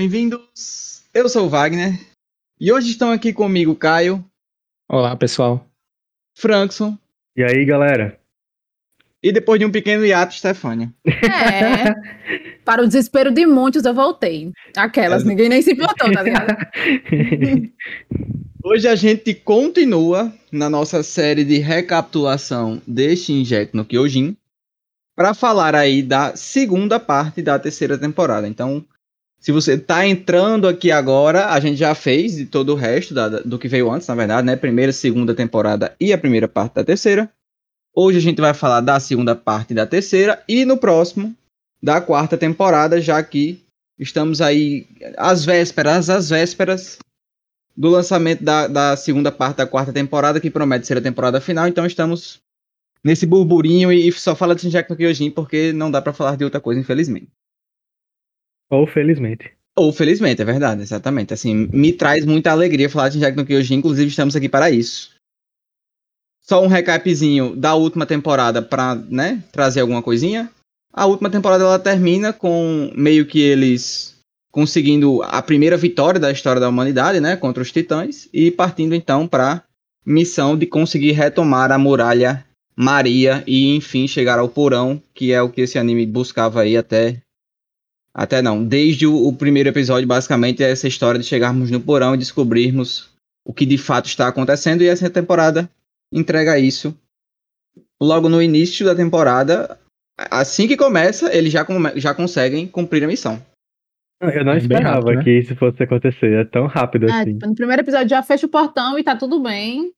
Bem-vindos. Eu sou o Wagner e hoje estão aqui comigo Caio, Olá, pessoal. Frankson E aí, galera? e depois de um pequeno hiato, Stefânia. É. Para o desespero de muitos, eu voltei. Aquelas, ninguém nem se importou, tá ligado? Hoje a gente continua na nossa série de recapitulação de Shinjek no Kyojin para falar aí da segunda parte da terceira temporada. Então, se você tá entrando aqui agora, a gente já fez todo o resto da- do que veio antes, na verdade, né? Primeira, segunda temporada e a primeira parte da terceira. Hoje a gente vai falar da segunda parte da terceira e no próximo da quarta temporada, já que estamos aí às vésperas, às vésperas do lançamento da, da segunda parte da quarta temporada, que promete ser a temporada final. Então estamos nesse burburinho e, só fala de Shinjek no Kyojin porque não dá pra falar de outra coisa, infelizmente. Ou felizmente. Ou felizmente, é verdade, exatamente. Assim, me traz muita alegria falar de Shinjek no Kyojin, inclusive estamos aqui para isso. Só um recapzinho da última temporada para, né, trazer alguma coisinha. A última temporada ela termina com meio que eles conseguindo a primeira vitória da história da humanidade, né, contra os titãs e partindo então para missão de conseguir retomar a muralha Maria e enfim chegar ao porão, que é o que esse anime buscava aí até até não, desde o, o primeiro episódio basicamente é essa história de chegarmos no porão e descobrirmos o que de fato está acontecendo e essa temporada entrega isso. Logo no início da temporada, assim que começa, eles já, come- já conseguem cumprir a missão. Eu não esperava rápido, né? que isso fosse acontecer. É tão rápido É, assim. tipo, no primeiro episódio já fecha o portão e tá tudo bem.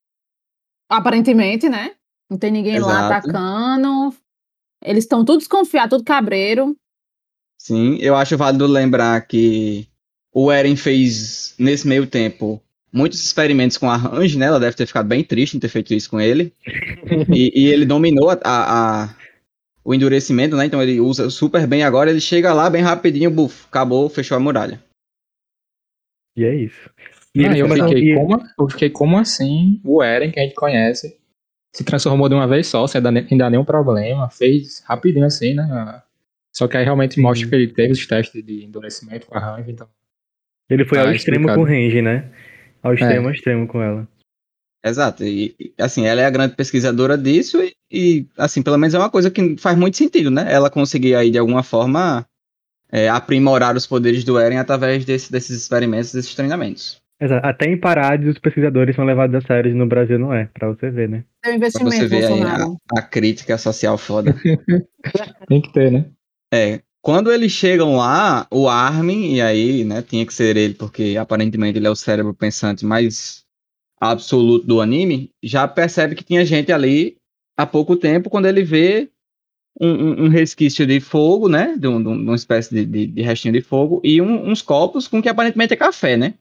Aparentemente, né? Não tem ninguém lá Exato. atacando. Eles estão tudo desconfiados, tudo cabreiro. Sim, eu acho válido lembrar que o Eren fez, nesse meio tempo, muitos experimentos com a Range, né? Ela deve ter ficado bem triste em ter feito isso com ele. e, e ele dominou a, a- a- o endurecimento, né? Então ele usa super bem agora. Ele chega lá bem rapidinho, buf, acabou, fechou a muralha. E é isso. E eles eu, fiquei e- como, eu fiquei como assim o Eren, que a gente conhece, se transformou de uma vez só, sem dar, ne- sem dar nenhum problema, fez rapidinho assim, né? Só que aí realmente Sim. mostra que ele teve os testes de endurecimento com a Range, então. Ele foi Tá ao extremo explicado. com o Range, né? Ao extremo, ao extremo com ela. Exato. E, assim, ela é a grande pesquisadora disso e, e, assim, pelo menos é uma coisa que faz muito sentido, né? Ela conseguir aí, de alguma forma, é, aprimorar os poderes do Eren através desse- desses experimentos, desses treinamentos. Exato. Até em Parades os pesquisadores são levados a sério no Brasil, não é? Pra você ver, né? Tem um Pra você investimento, ver aí a, a crítica social foda. Tem que ter, né? É, quando eles chegam lá, o Armin, e aí, né, tinha que ser ele, porque aparentemente ele é o cérebro pensante mais absoluto do anime, já percebe que tinha gente ali há pouco tempo, quando ele vê um, um- um resquício de fogo, né, de, um- de uma espécie de, de- de restinho de fogo, e um- uns copos com que aparentemente é café, né?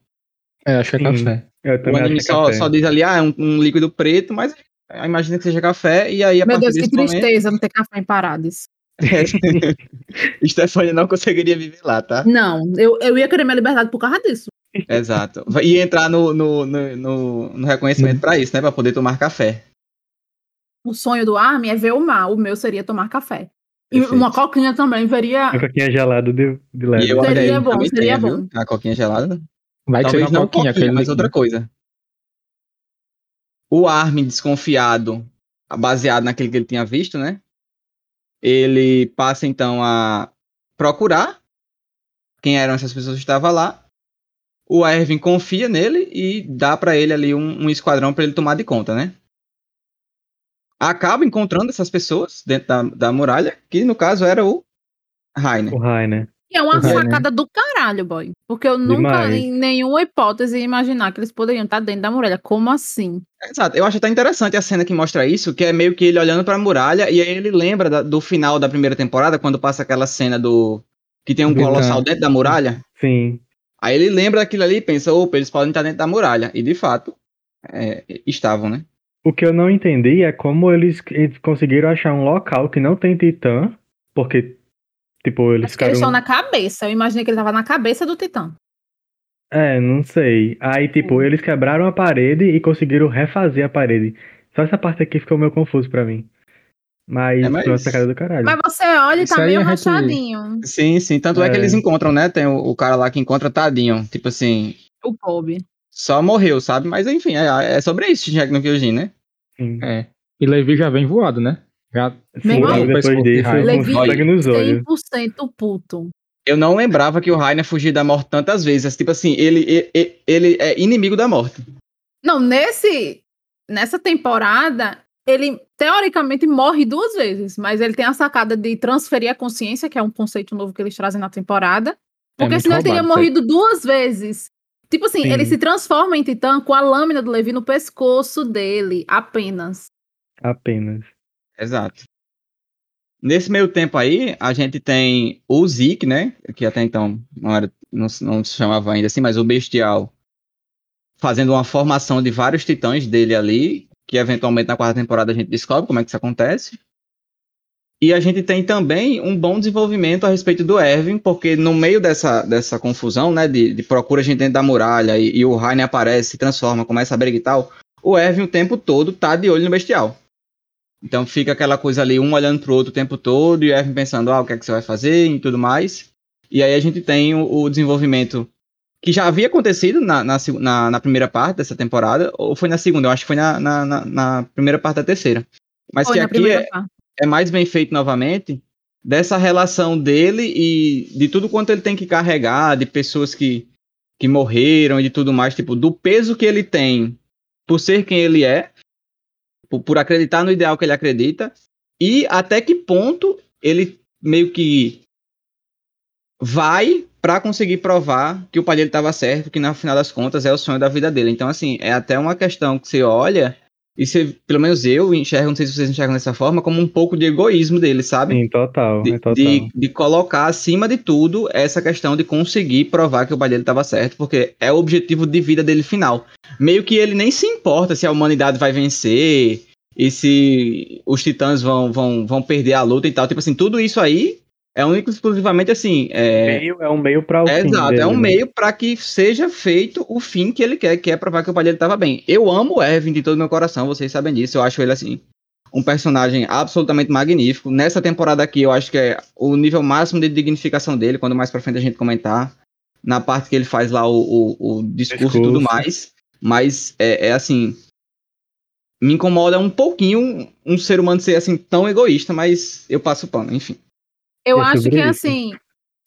É, acho que é café. Eu O anime acho que é só, café. só diz ali, ah, é um, um líquido preto, mas imagina que seja café, e aí a Meu Deus, que desse momento... tristeza não ter café em Parades. Stefania não conseguiria viver lá, tá? Não, eu, eu ia querer minha liberdade por causa disso. Exato. E entrar no, no, no, no- no reconhecimento pra isso, né? Pra poder tomar café. O sonho do Armin é ver o mar, o meu seria tomar café. E Perfeito. uma coquinha também, veria. Uma coquinha gelada de, de leve. Eu Seria bom, seria tem, bom. viu? A coquinha gelada. Vai Talvez seja não uma coquinha, coquinha, mas outra coisa. O Armin, desconfiado, baseado naquele que ele tinha visto, né? Ele passa então a procurar quem eram essas pessoas que estavam lá. O Erwin confia nele e dá pra ele ali um, um esquadrão pra ele tomar de conta, né? Acaba encontrando essas pessoas dentro da, da muralha, que no caso era o Rainer. O Rai? E é uma É, né? sacada do caralho, boy. Porque eu nunca, Demais. em nenhuma hipótese, ia imaginar que eles poderiam estar dentro da muralha. Como assim? Exato, eu acho até interessante a cena que mostra isso, que é meio que ele olhando pra muralha e aí ele lembra da- do final da primeira temporada, quando passa aquela cena do. que tem um Do colossal dentro da muralha. Sim. Aí ele lembra daquilo ali e pensa, opa, eles podem estar dentro da muralha. E de fato, é, estavam, né? O que eu não entendi é como eles, eles conseguiram achar um local que não tem titã, porque, tipo, eles Acho que eles ficaram... estão na cabeça. Eu imaginei que ele tava na cabeça do Titã. É, não sei. Aí, tipo, Hum. eles quebraram a parede e conseguiram refazer a parede. Só essa parte aqui ficou meio confuso pra mim. Mas, É, mas- foi uma sacada do caralho. Mas você olha e tá meio gente- rachadinho. Sim, sim. Tanto é. que É. eles encontram, né? Tem o, o cara lá que encontra tadinho. Tipo assim, O Kobe. só morreu, sabe? Mas enfim, é, é sobre isso, Shingeki no Kyojin, né? Sim. É. E Levi já vem voado, né? Já Meu irmão, depois disso, Levi, sangue nos olhos. 100% puto. Eu não lembrava que o Rainer fugia da morte tantas vezes. Tipo assim, ele, ele, ele é inimigo da morte. Não, nesse nessa temporada, ele teoricamente morre duas vezes, mas ele tem a sacada de transferir a consciência, que é um conceito novo que eles trazem na temporada. Porque muito senão ele teria roubado isso aí. morrido duas vezes. Tipo assim, Sim. ele se transforma em titã com a lâmina do Levi no pescoço dele, apenas. Apenas. Exato. Nesse meio tempo aí, a gente tem o Zeke, né? Que até então não, era, não, se- não se chamava ainda assim, mas o Bestial. Fazendo uma formação de vários titãs dele ali, que eventualmente na quarta temporada a gente descobre como é que isso acontece. E a gente tem também um bom desenvolvimento a respeito do Erwin, porque no meio dessa, dessa confusão, né, de, de procura a gente dentro da muralha e, e o Rainer aparece, se transforma, começa a briga e tal, o Erwin o tempo todo tá de olho no Bestial. Então fica aquela coisa ali, um olhando pro outro o tempo todo, e o pensando, ah, o que é que você vai fazer e tudo mais. E aí a gente tem o, o desenvolvimento que já havia acontecido na, na, na- na primeira parte dessa temporada, ou foi na segunda, eu acho que foi na, na, na- primeira parte da terceira. Mas Foi que aqui é, é mais bem feito novamente, dessa relação dele e de tudo quanto ele tem que carregar, de pessoas que, que morreram e de tudo mais, tipo, do peso que ele tem por ser quem ele é, por, por acreditar no ideal que ele acredita, e até que ponto ele meio que vai pra conseguir provar que o pai dele estava certo, que no final das contas é o sonho da vida dele. Então, assim, é até uma questão que você olha e você, pelo menos eu enxergo, não sei se vocês enxergam dessa forma, como um pouco de egoísmo dele, sabe? Sim, total. De, é total. de, de colocar acima de tudo essa questão de conseguir provar que o pai dele estava certo, porque é o objetivo de vida dele final. Meio que ele nem se importa se a humanidade vai vencer e se os titãs vão, vão, vão perder a luta e tal. Tipo assim, tudo isso aí é único e exclusivamente assim. É, Meio- é um meio para o é fim exato, dele, é um né? meio para que seja feito o fim que ele quer, que é provar que o pai dele estava bem. Eu amo o Erwin de todo meu coração, vocês sabem disso. Eu acho ele assim um personagem absolutamente magnífico. Nessa temporada aqui, eu acho que é o nível máximo de dignificação dele, quando mais pra frente a gente comentar. Na parte que ele faz lá o, o, o discurso, e tudo mais. Mas é, é assim. Me incomoda um pouquinho um ser humano ser assim tão egoísta, mas eu passo o pano, enfim. Eu É acho que isso. assim,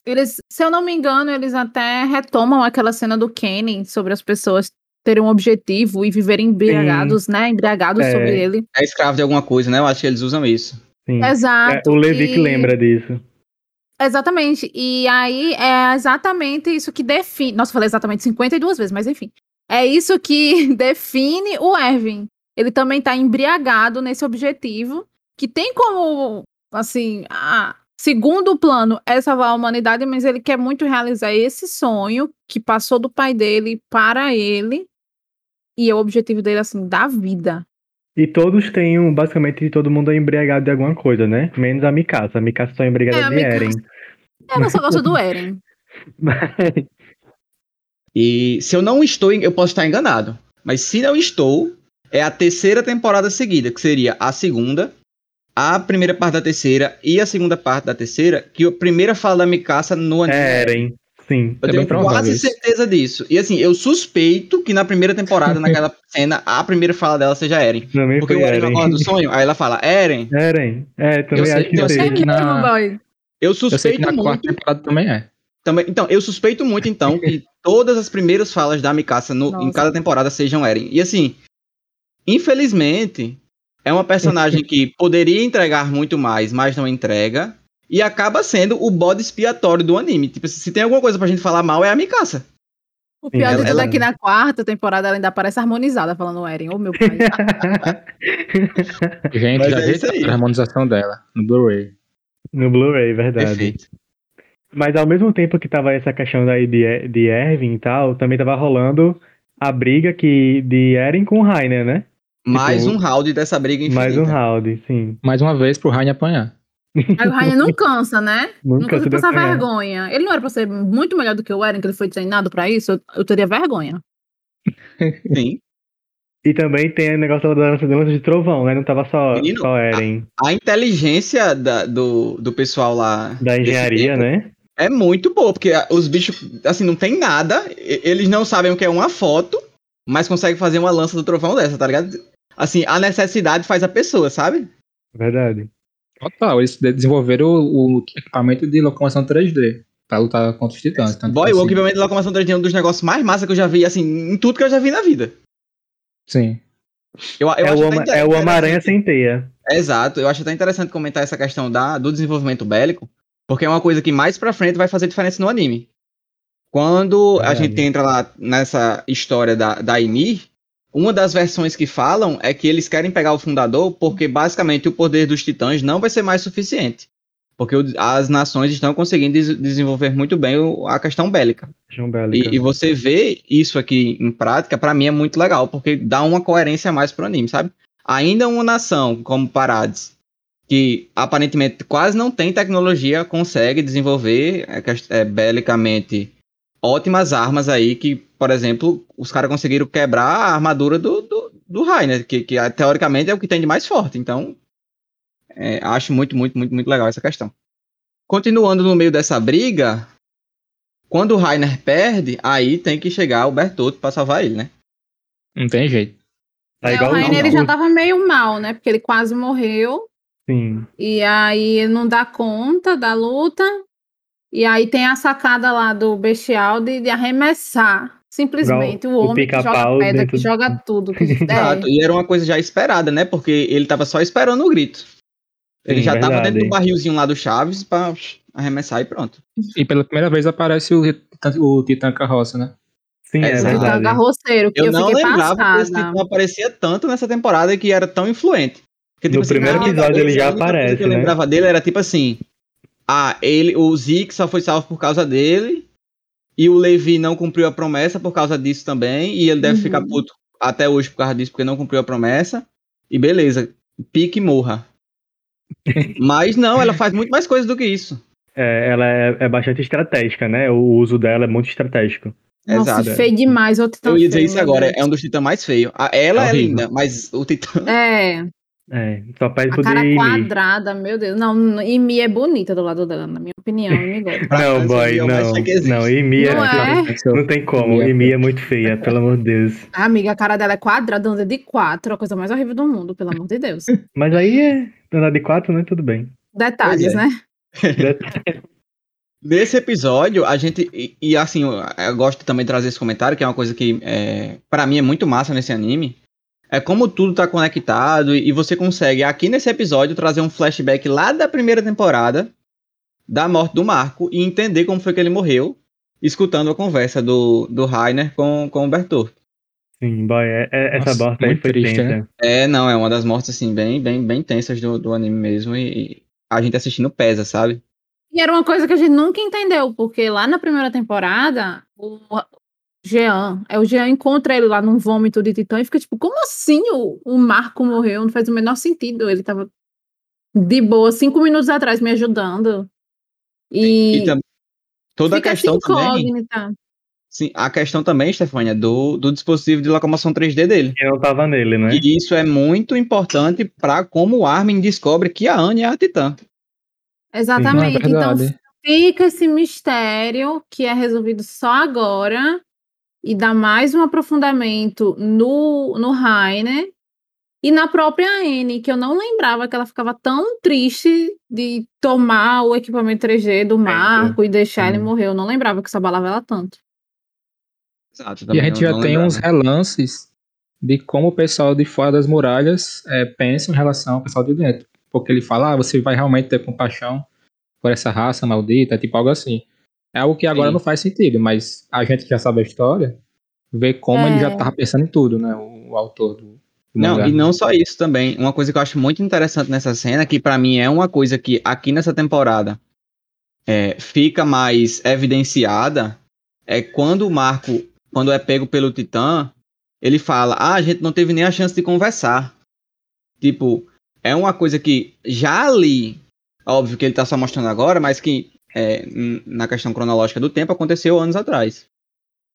eles, se eu não me engano, eles até retomam aquela cena do Kenny sobre as pessoas terem um objetivo e viverem embriagados, né? Embriagados É. sobre ele. É escravo de alguma coisa, né? Eu acho que eles usam isso. Sim. É, Exato. o Levi que lembra disso. Exatamente. E aí é exatamente isso que define. Nossa, eu falei exatamente 52 vezes, mas enfim. É isso que define o Erwin. Ele também tá embriagado nesse objetivo, que tem como, assim, a segundo plano é salvar a humanidade, mas ele quer muito realizar esse sonho que passou do pai dele para ele. E é o objetivo dele, assim, da vida. E todos têm um, basicamente todo mundo é embriagado de alguma coisa, né? Menos a Mikasa. A Mikasa só é embriagada É, de Mikasa. Eren. Ela só gosta do Eren. Mas- E se eu não estou, eu posso estar enganado. Mas se não estou, é a terceira temporada seguida, que seria a segunda, a primeira parte da terceira e a segunda parte da terceira, que a primeira fala da Mikasa no anime. É Eren. Sim. Eu É tenho quase isso. certeza disso. E assim, eu suspeito que na primeira temporada, naquela cena, a primeira fala dela seja Eren. Também Porque foi o Eren Eren. acorda do sonho, aí ela fala, Eren. Eren. É, também Eu sei- acho que eu sei teve. que na-. Eu Eu sei que suspeito na quarta muito. temporada também é. Também, então, eu suspeito muito, então, que todas as primeiras falas da Mikasa no- em cada temporada sejam Eren. E assim, infelizmente, é uma personagem que poderia entregar muito mais, mas não entrega. E acaba sendo o bode expiatório do anime. Tipo, se tem alguma coisa pra gente falar mal, é a Mikasa. O pior Ela- de tudo ela- é que na quarta temporada ela ainda aparece harmonizada, falando Eren, ô meu pai. Gente, Mas já é vi isso aí. a harmonização dela no Blu-ray. no Blu-ray, verdade. Perfeito. Mas ao mesmo tempo que tava essa questão daí de, de Erwin e tal, também tava rolando a briga que, de Eren com o Rainer, né? Mais um round dessa briga infinita. Mais um round, sim. Mais uma vez pro Raine apanhar. Aí o Rainer não cansa, né? Não Nunca cansa se de passar apanhar. vergonha. Ele não era pra ser muito melhor do que o Eren, que ele foi treinado pra isso? Eu, eu teria vergonha. Sim. E também tem o negócio da dança dança de trovão, né? Não tava só, Menino, só Eren. A inteligência da- do, do pessoal lá. Da engenharia, tempo né? É muito boa, porque os bichos, assim, não tem nada. Eles não sabem o que é uma foto, mas conseguem fazer uma lança do trovão dessa, tá ligado? Assim, a necessidade faz a pessoa, sabe? Verdade. Total, eles de- desenvolveram o, o equipamento de locomoção 3D pra lutar contra os titãs. Tanto Boy, que, o assim, equipamento de locomoção 3D é um dos negócios mais massa que eu já vi, assim, em tudo que eu já vi na vida. Sim. Eu, eu é, acho o, inter- é o Homem-Aranha sem teia. Exato, eu acho até interessante comentar essa questão da, do desenvolvimento bélico, porque é uma coisa que mais pra frente vai fazer diferença no anime. Quando a gente entra lá nessa história da, da Ymir, uma das versões que falam é que eles querem pegar o fundador porque basicamente o poder dos titãs não vai ser mais suficiente. Porque as nações estão conseguindo des- desenvolver muito bem a questão bélica. João Bélica. E, e você vê isso aqui em prática, pra mim é muito legal, porque dá uma coerência a mais pro anime, sabe? Ainda uma nação como Parades, que aparentemente quase não tem tecnologia, consegue desenvolver é, é, belicamente ótimas armas aí, que, por exemplo, os caras conseguiram quebrar a armadura do, do, do Rainer, que, que ah, teoricamente é o que tem de mais forte. Então, é, acho muito, muito, muito, muito legal essa questão. Continuando no meio dessa briga, quando o Rainer perde, aí tem que chegar o Bertotto pra salvar ele, né? Não tem jeito. Tá É, igual o Rainer não, ele já tava meio mal, né? Porque ele quase morreu. Sim. E aí ele não dá conta da luta. E aí tem a sacada lá do bestial de, de arremessar. Simplesmente Igual o o homem que joga pedra, dentro que joga tudo. Que, Exato. é, E era uma coisa já esperada, né? Porque ele tava só esperando o grito. Ele Sim, já tava verdade. dentro do barrilzinho lá do Chaves pra arremessar e pronto. E pela primeira vez aparece o, Titã- o Titã Carroça, né? Sim, é. Titã verdade. Garroceiro, que eu, Eu, não fiquei lembrava que esse passada. tipo aparecia tanto nessa temporada e que era tão influente. Porque, No primeiro na minha episódio ele já aparece, que eu né? lembrava dele era tipo assim: ah, ele, o Zeke só foi salvo por causa dele, e o Levi não cumpriu a promessa por causa disso também, e ele deve Uhum. ficar puto até hoje por causa disso, porque não cumpriu a promessa. E beleza, pique e morra. Mas não, ela faz muito mais coisas do que isso. É, ela é, é bastante estratégica, né? O uso dela é muito estratégico. Nossa, Exato. feio demais. O Titã Eu ia dizer feio, isso agora, é um dos titãs mais feios. A- Ela é Horrível. linda, mas o titã. É, É, só pede a pro cara quadrada, meu Deus. Não, Imi é bonita do lado dela, na minha opinião. Imi gosta. Pra Não, boy, é não. Não, Imi é, Não é? Não tem como. Imi é é muito feia, pelo amor de Deus. Amiga, a cara dela é quadrada, anda de quatro, a coisa mais horrível do mundo, pelo amor de Deus. Mas aí é andar de quatro, né? Tudo bem. Detalhes, é. né? Nesse episódio, a gente. E, e, assim, eu, eu gosto também de trazer esse comentário, que é uma coisa que, é, para mim, é muito massa nesse anime. É como tudo tá conectado e você consegue, aqui nesse episódio, trazer um flashback lá da primeira temporada da morte do Marco e entender como foi que ele morreu, escutando a conversa do, do Rainer com, com o Bertoldo. Sim, boy, é- é- essa Nossa, bosta aí muito foi triste, tensa. né? É, não, é uma das mortes, assim, bem, bem, bem tensas do, do anime mesmo. E, e a gente assistindo pesa, sabe? E era uma coisa que a gente nunca entendeu, porque lá na primeira temporada, o Jean, é o Jean encontra ele lá num vômito de titã e fica tipo, como assim o, o Marco morreu? Não faz o menor sentido. Ele tava de boa cinco minutos atrás me ajudando. E, E tam- toda a questão também. incógnita. Sim, a questão também, Stefania, do, do dispositivo de locomoção 3D dele. Não tava nele, né? E isso é muito importante para como o Armin descobre que a Anne é a Titã. Exatamente. É então fica esse mistério que é resolvido só agora e dá mais um aprofundamento no, no Rainer e na própria Anne, que eu não lembrava que ela ficava tão triste de tomar o equipamento 3G do Marco e deixar ele morrer. Eu não lembrava que isso abalava ela tanto. Exato. E a gente já tem lembrava. uns relances de como o pessoal de fora das muralhas é, pensa em relação ao pessoal de dentro. Porque ele fala, ah, você vai realmente ter compaixão por essa raça maldita, tipo algo assim. É algo que agora Sim. não faz sentido, mas a gente que já sabe a história, vê como É. ele já tava pensando em tudo, né? O, o autor do, do Não, mangá. e não só isso também. Uma coisa que eu acho muito interessante nessa cena, que pra mim é uma coisa que aqui nessa temporada é, fica mais evidenciada, é quando o Marco, quando é pego pelo Titã, ele fala: Ah, a gente não teve nem a chance de conversar. Tipo, é uma coisa que já ali, óbvio que ele tá só mostrando agora, mas que é, na questão cronológica do tempo aconteceu anos atrás.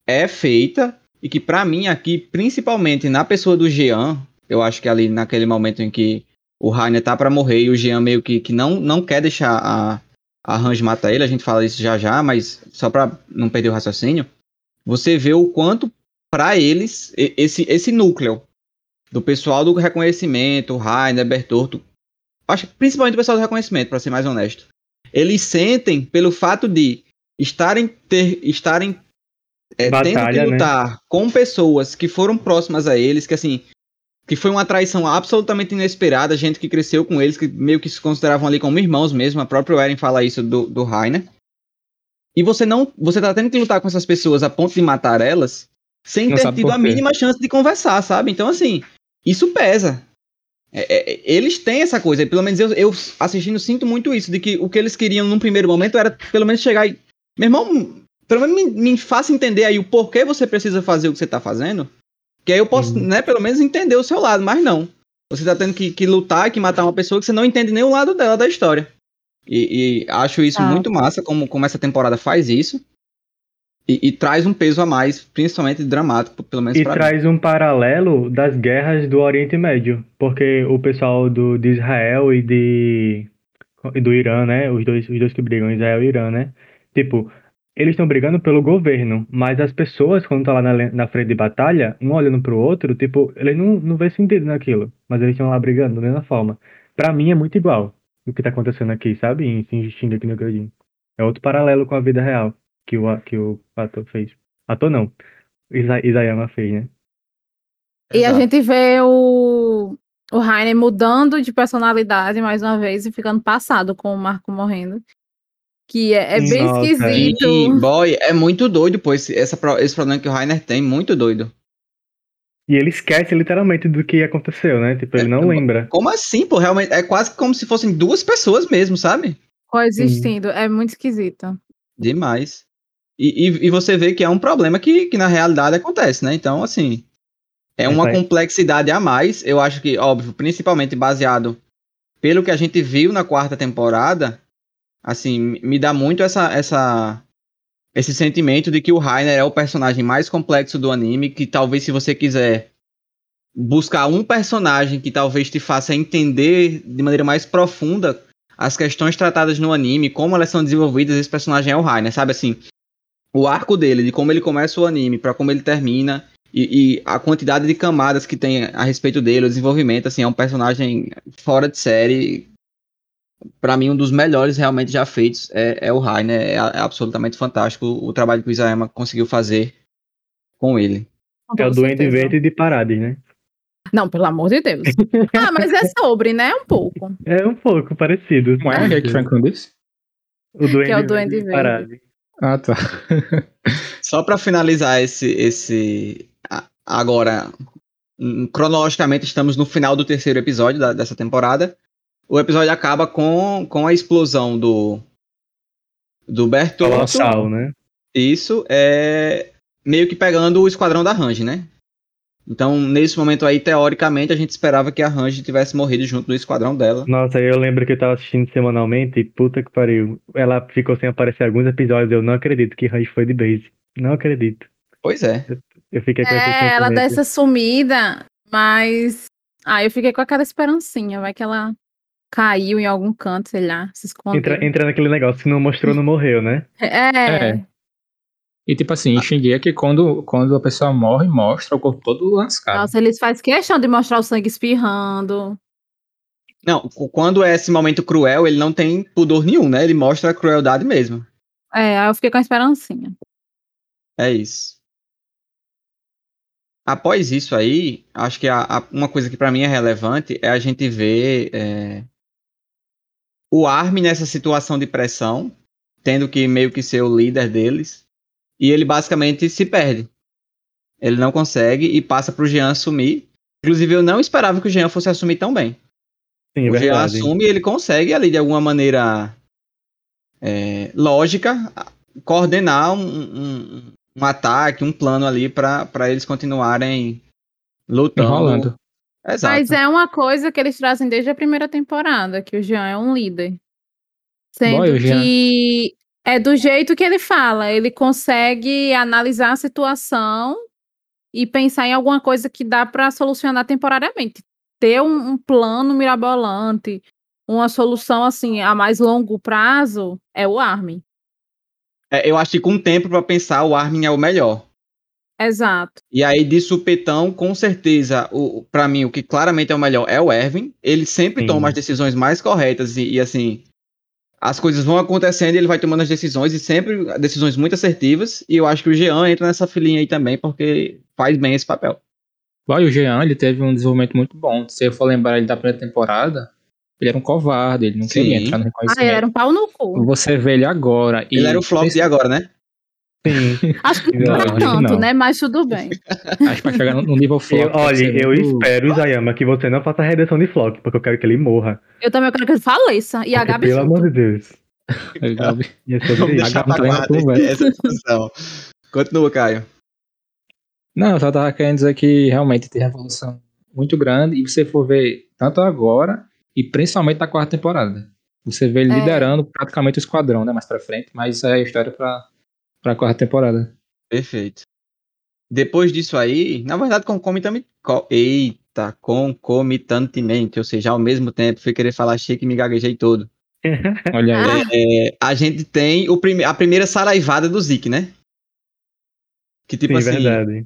É feita e que pra mim aqui, principalmente na pessoa do Jean, eu acho que ali naquele momento em que o Rainer tá pra morrer e o Jean meio que, que não, não quer deixar a, a Range matar ele, a gente fala isso já já, mas só pra não perder o raciocínio, você vê o quanto pra eles, esse, esse núcleo do pessoal do reconhecimento, Rainer, Bertorto, acho que principalmente o pessoal do reconhecimento, pra ser mais honesto, eles sentem pelo fato de estarem ter, estarem é, tendo que Batalha, né? lutar com pessoas que foram próximas a eles, que assim, que foi uma traição absolutamente inesperada, gente que cresceu com eles, que meio que se consideravam ali como irmãos mesmo, a própria Eren fala isso do, do Rainer. E você não, você tá tendo que lutar com essas pessoas a ponto de matar elas, sem Não ter tido a mínima chance de conversar, sabe? Então assim, isso pesa. É, é, eles têm essa coisa, pelo menos eu, eu assistindo sinto muito isso, de que o que eles queriam num primeiro momento era pelo menos chegar e. Meu irmão, pelo menos me, me faça entender aí o porquê você precisa fazer o que você tá fazendo. Que aí eu posso, Uhum. né, pelo menos entender o seu lado, mas não. Você tá tendo que, que lutar, que matar uma pessoa que você não entende nem o lado dela da história. E, e acho isso Ah. muito massa, como, como essa temporada faz isso. E, e traz um peso a mais, principalmente dramático, pelo menos E pra mim. traz um paralelo das guerras do Oriente Médio, porque o pessoal do, de Israel e de e do Irã, né? Os dois, os dois que brigam, Israel e Irã, né? Tipo, eles estão brigando pelo governo, mas as pessoas, quando estão lá na, na frente de batalha, um olhando pro outro, tipo, eles não, não vê sentido naquilo, mas eles estão lá brigando da mesma forma. Pra mim é muito igual o que tá acontecendo aqui, sabe? Em Shin aqui no Kyojin. É outro paralelo com a vida real que o, a- que o ator fez. Ator não. Isa, Isayama fez, né? E a Exato. gente vê o, o Rainer mudando de personalidade mais uma vez e ficando passado com o Marco morrendo. Que é, é bem Nossa, esquisito. E, boy, é muito doido, pô, esse, essa, esse problema que o Rainer tem, muito doido. E ele esquece literalmente do que aconteceu, né? Tipo, ele É, não lembra. Como assim, pô? Realmente, é quase como se fossem duas pessoas mesmo, sabe? Coexistindo. É muito esquisito. Demais. E, e, e você vê que é um problema que, que na realidade acontece, né? Então, assim, é uma complexidade a mais. Eu acho que, óbvio, principalmente baseado pelo que a gente viu na quarta temporada, assim, me- me dá muito essa, essa, esse sentimento de que o Rainer é o personagem mais complexo do anime, que talvez se você quiser buscar um personagem que talvez te faça entender de maneira mais profunda as questões tratadas no anime, como elas são desenvolvidas, esse personagem é o Rainer, sabe assim? O arco dele, de como ele começa o anime para como ele termina e, e a quantidade de camadas que tem a respeito dele, o desenvolvimento, assim, é um personagem fora de série. Pra mim, um dos melhores realmente já feitos é, é o Rainer. É, é absolutamente fantástico o, trabalho que o Isayama conseguiu fazer com ele. É o Duende. Verde de Parades, né? Não, pelo amor de Deus. ah, mas é sobre, né? Um pouco. É um pouco parecido. Não é o Rick Franklin disse? O Duende, Que é o Duende de Verde. Ah, tá. Só pra finalizar esse, esse agora hum, cronologicamente estamos no final do terceiro episódio da- dessa temporada. O episódio acaba com, com a explosão do do Bertoldo. Colossal, né? Isso é meio que pegando o esquadrão da Range, né? Então, nesse momento aí, teoricamente, a gente esperava que a Range tivesse morrido junto do esquadrão dela. Nossa, eu lembro que eu tava assistindo semanalmente e puta que pariu. Ela ficou sem aparecer alguns episódios. Eu não acredito que Range foi de base. Não acredito. Pois é. Eu fiquei com É, ela dá sentimento. essa sumida, mas. Ah, eu fiquei com aquela esperancinha. Vai que ela caiu em algum canto, sei lá, se escondeu. Entra, entra naquele negócio, se não mostrou, não morreu, né? É. É. E tipo assim, em Shingeki, quando, quando a pessoa morre, mostra o corpo todo lascado. Nossa, eles fazem questão de mostrar o sangue espirrando. Não, quando é esse momento cruel, ele não tem pudor nenhum, né? Ele mostra a crueldade mesmo. É, aí eu fiquei com a esperancinha. É isso. Após isso aí, acho que a- a- uma coisa que pra mim é relevante é a gente ver é, o Armin nessa situação de pressão, tendo que meio que ser o líder deles, e ele basicamente se perde. Ele não consegue e passa pro Jean assumir. Inclusive, eu não esperava que o Jean fosse assumir tão bem. Sim, é o Jean verdade. assume e ele consegue ali de alguma maneira é, lógica coordenar um, um- um ataque, um plano ali para eles continuarem lutando. Enrolando. Exato. Mas é uma coisa que eles trazem desde a primeira temporada, que o Jean é um líder. Sendo Boy, o Jean. que é do jeito que ele fala, ele consegue analisar a situação e pensar em alguma coisa que dá para solucionar temporariamente. Ter um, um, plano mirabolante, uma solução assim a mais longo prazo é o Armin. É, eu acho que com tempo para pensar o Armin é o melhor. Exato. E aí, de supetão, com certeza, o, para mim, o que claramente é o melhor é o Erwin. Ele sempre Sim. toma as decisões mais corretas e, e, assim, as coisas vão acontecendo e ele vai tomando as decisões e sempre decisões muito assertivas. E eu acho que o Jean entra nessa filinha aí também porque faz bem esse papel. Bom, o Jean, ele teve um desenvolvimento muito bom. Se eu for lembrar ele da primeira temporada, ele era um covarde, ele não Sim. queria entrar no reconhecimento. Ah, ele era um pau no cu. Você vê ele agora. Ele era o flop de agora, né? Sim. Acho que não, não tanto, não. né? Mas tudo bem. Acho que vai chegar no nível flop. Eu, olha, eu muito... espero, Isayama, que você não faça a redenção de flop, porque eu quero que ele morra. Eu também quero que ele faleça. E a Gabi. Pelo amor de Deus. A Gabi. Vamos deixar pra guarda essa discussão. Continua, Caio. Não, eu só tava querendo dizer que realmente tem revolução muito grande. E você for ver tanto agora e principalmente na quarta temporada. Você vê ele é. liderando praticamente o esquadrão, né? Mais pra frente. Mas isso é a história pra pra quarta temporada. Perfeito. Depois disso aí, na verdade, concomitantemente. Eita, concomitantemente, ou seja, ao mesmo tempo, fui querer falar chique e me gaguejei todo. Olha aí. É, é, a gente tem o prime a primeira saraivada do Zik, né? Que tipo Sim, assim. Verdade.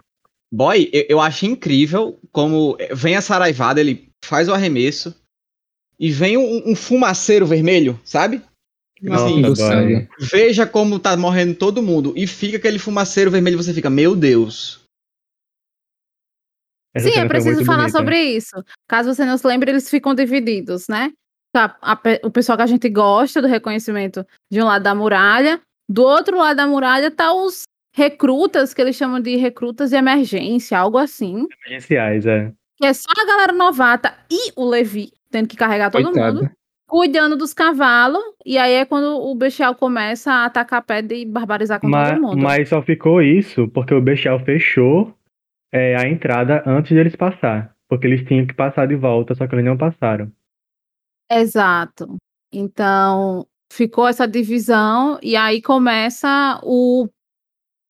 Boy, eu, eu acho incrível como vem a saraivada, ele faz o arremesso e vem um, um fumaceiro vermelho, sabe? Assim, veja como tá morrendo todo mundo. E fica aquele fumaceiro vermelho você fica, meu Deus. Essa Sim, é preciso falar bonita. sobre isso. Caso você não se lembre, eles ficam divididos, né? Tá, a, o pessoal que a gente gosta do reconhecimento de um lado da muralha, do outro lado da muralha tá os recrutas, que eles chamam de recrutas de emergência, algo assim. Emergenciais, é. Que é só a galera novata e o Levi tendo que carregar todo Coitado. mundo cuidando dos cavalos, e aí é quando o Bestial começa a atacar a pedra e barbarizar com mas, todo mundo. Mas só ficou isso porque o Bestial fechou é, a entrada antes deles passar. Porque eles tinham que passar de volta, só que eles não passaram. Exato. Então, ficou essa divisão, e aí começa o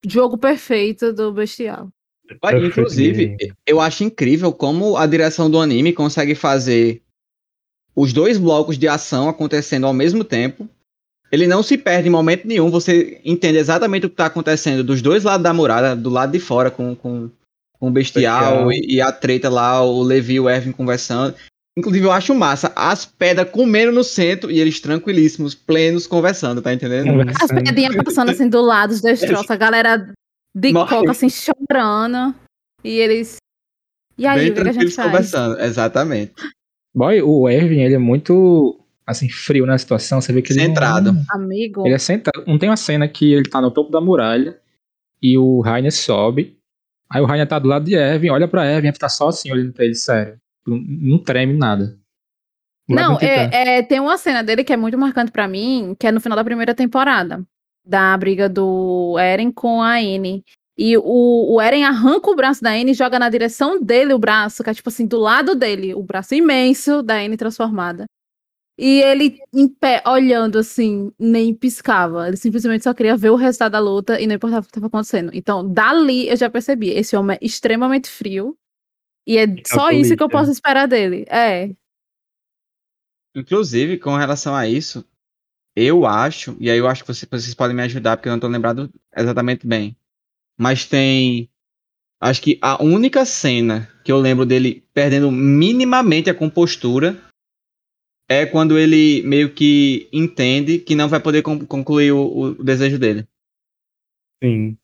jogo perfeito do Bestial. Inclusive, eu acho incrível como a direção do anime consegue fazer os dois blocos de ação acontecendo ao mesmo tempo. Ele não se perde em momento nenhum, você entende exatamente o que está acontecendo dos dois lados da muralha, do lado de fora com, com, com o Bestial. E, e, a treta lá, o Levi e o Erwin conversando. Inclusive, eu acho massa as pedras comendo no centro e eles tranquilíssimos, plenos, conversando, tá entendendo? As pedrinhas passando assim do lado, os destroços, a galera de Morre. coca assim chorando. E eles. E aí, Bem o que a gente faz? conversando, exatamente. Boy, o Erwin, ele é muito, assim, frio na situação. Você vê que ele. Centrado. Não, Amigo. Ele é centrado. Não tem uma cena que ele tá no topo da muralha e o Rainer sobe. Aí o Rainer tá do lado de Erwin, olha pra Erwin, tá só assim olhando pra ele, sério. Não, não treme nada. Não, é, é, tem uma cena dele que é muito marcante para mim, que é no final da primeira temporada. Da briga do Eren com a Anne. E o, o Eren arranca o braço da Anne e joga na direção dele o braço, que é tipo assim, do lado dele, o braço imenso da Anne transformada. E ele em pé, olhando assim, nem piscava. Ele simplesmente só queria ver o resultado da luta e não importava o que estava acontecendo. Então, dali eu já percebi, esse homem é extremamente frio. E é só isso que eu posso esperar dele. É. Inclusive, com relação a isso, eu acho, e aí eu acho que vocês, vocês podem me ajudar, porque eu não estou lembrado exatamente bem mas tem. Acho que a única cena que eu lembro dele perdendo minimamente a compostura é quando ele meio que entende que não vai poder concluir o, o desejo dele. Sim.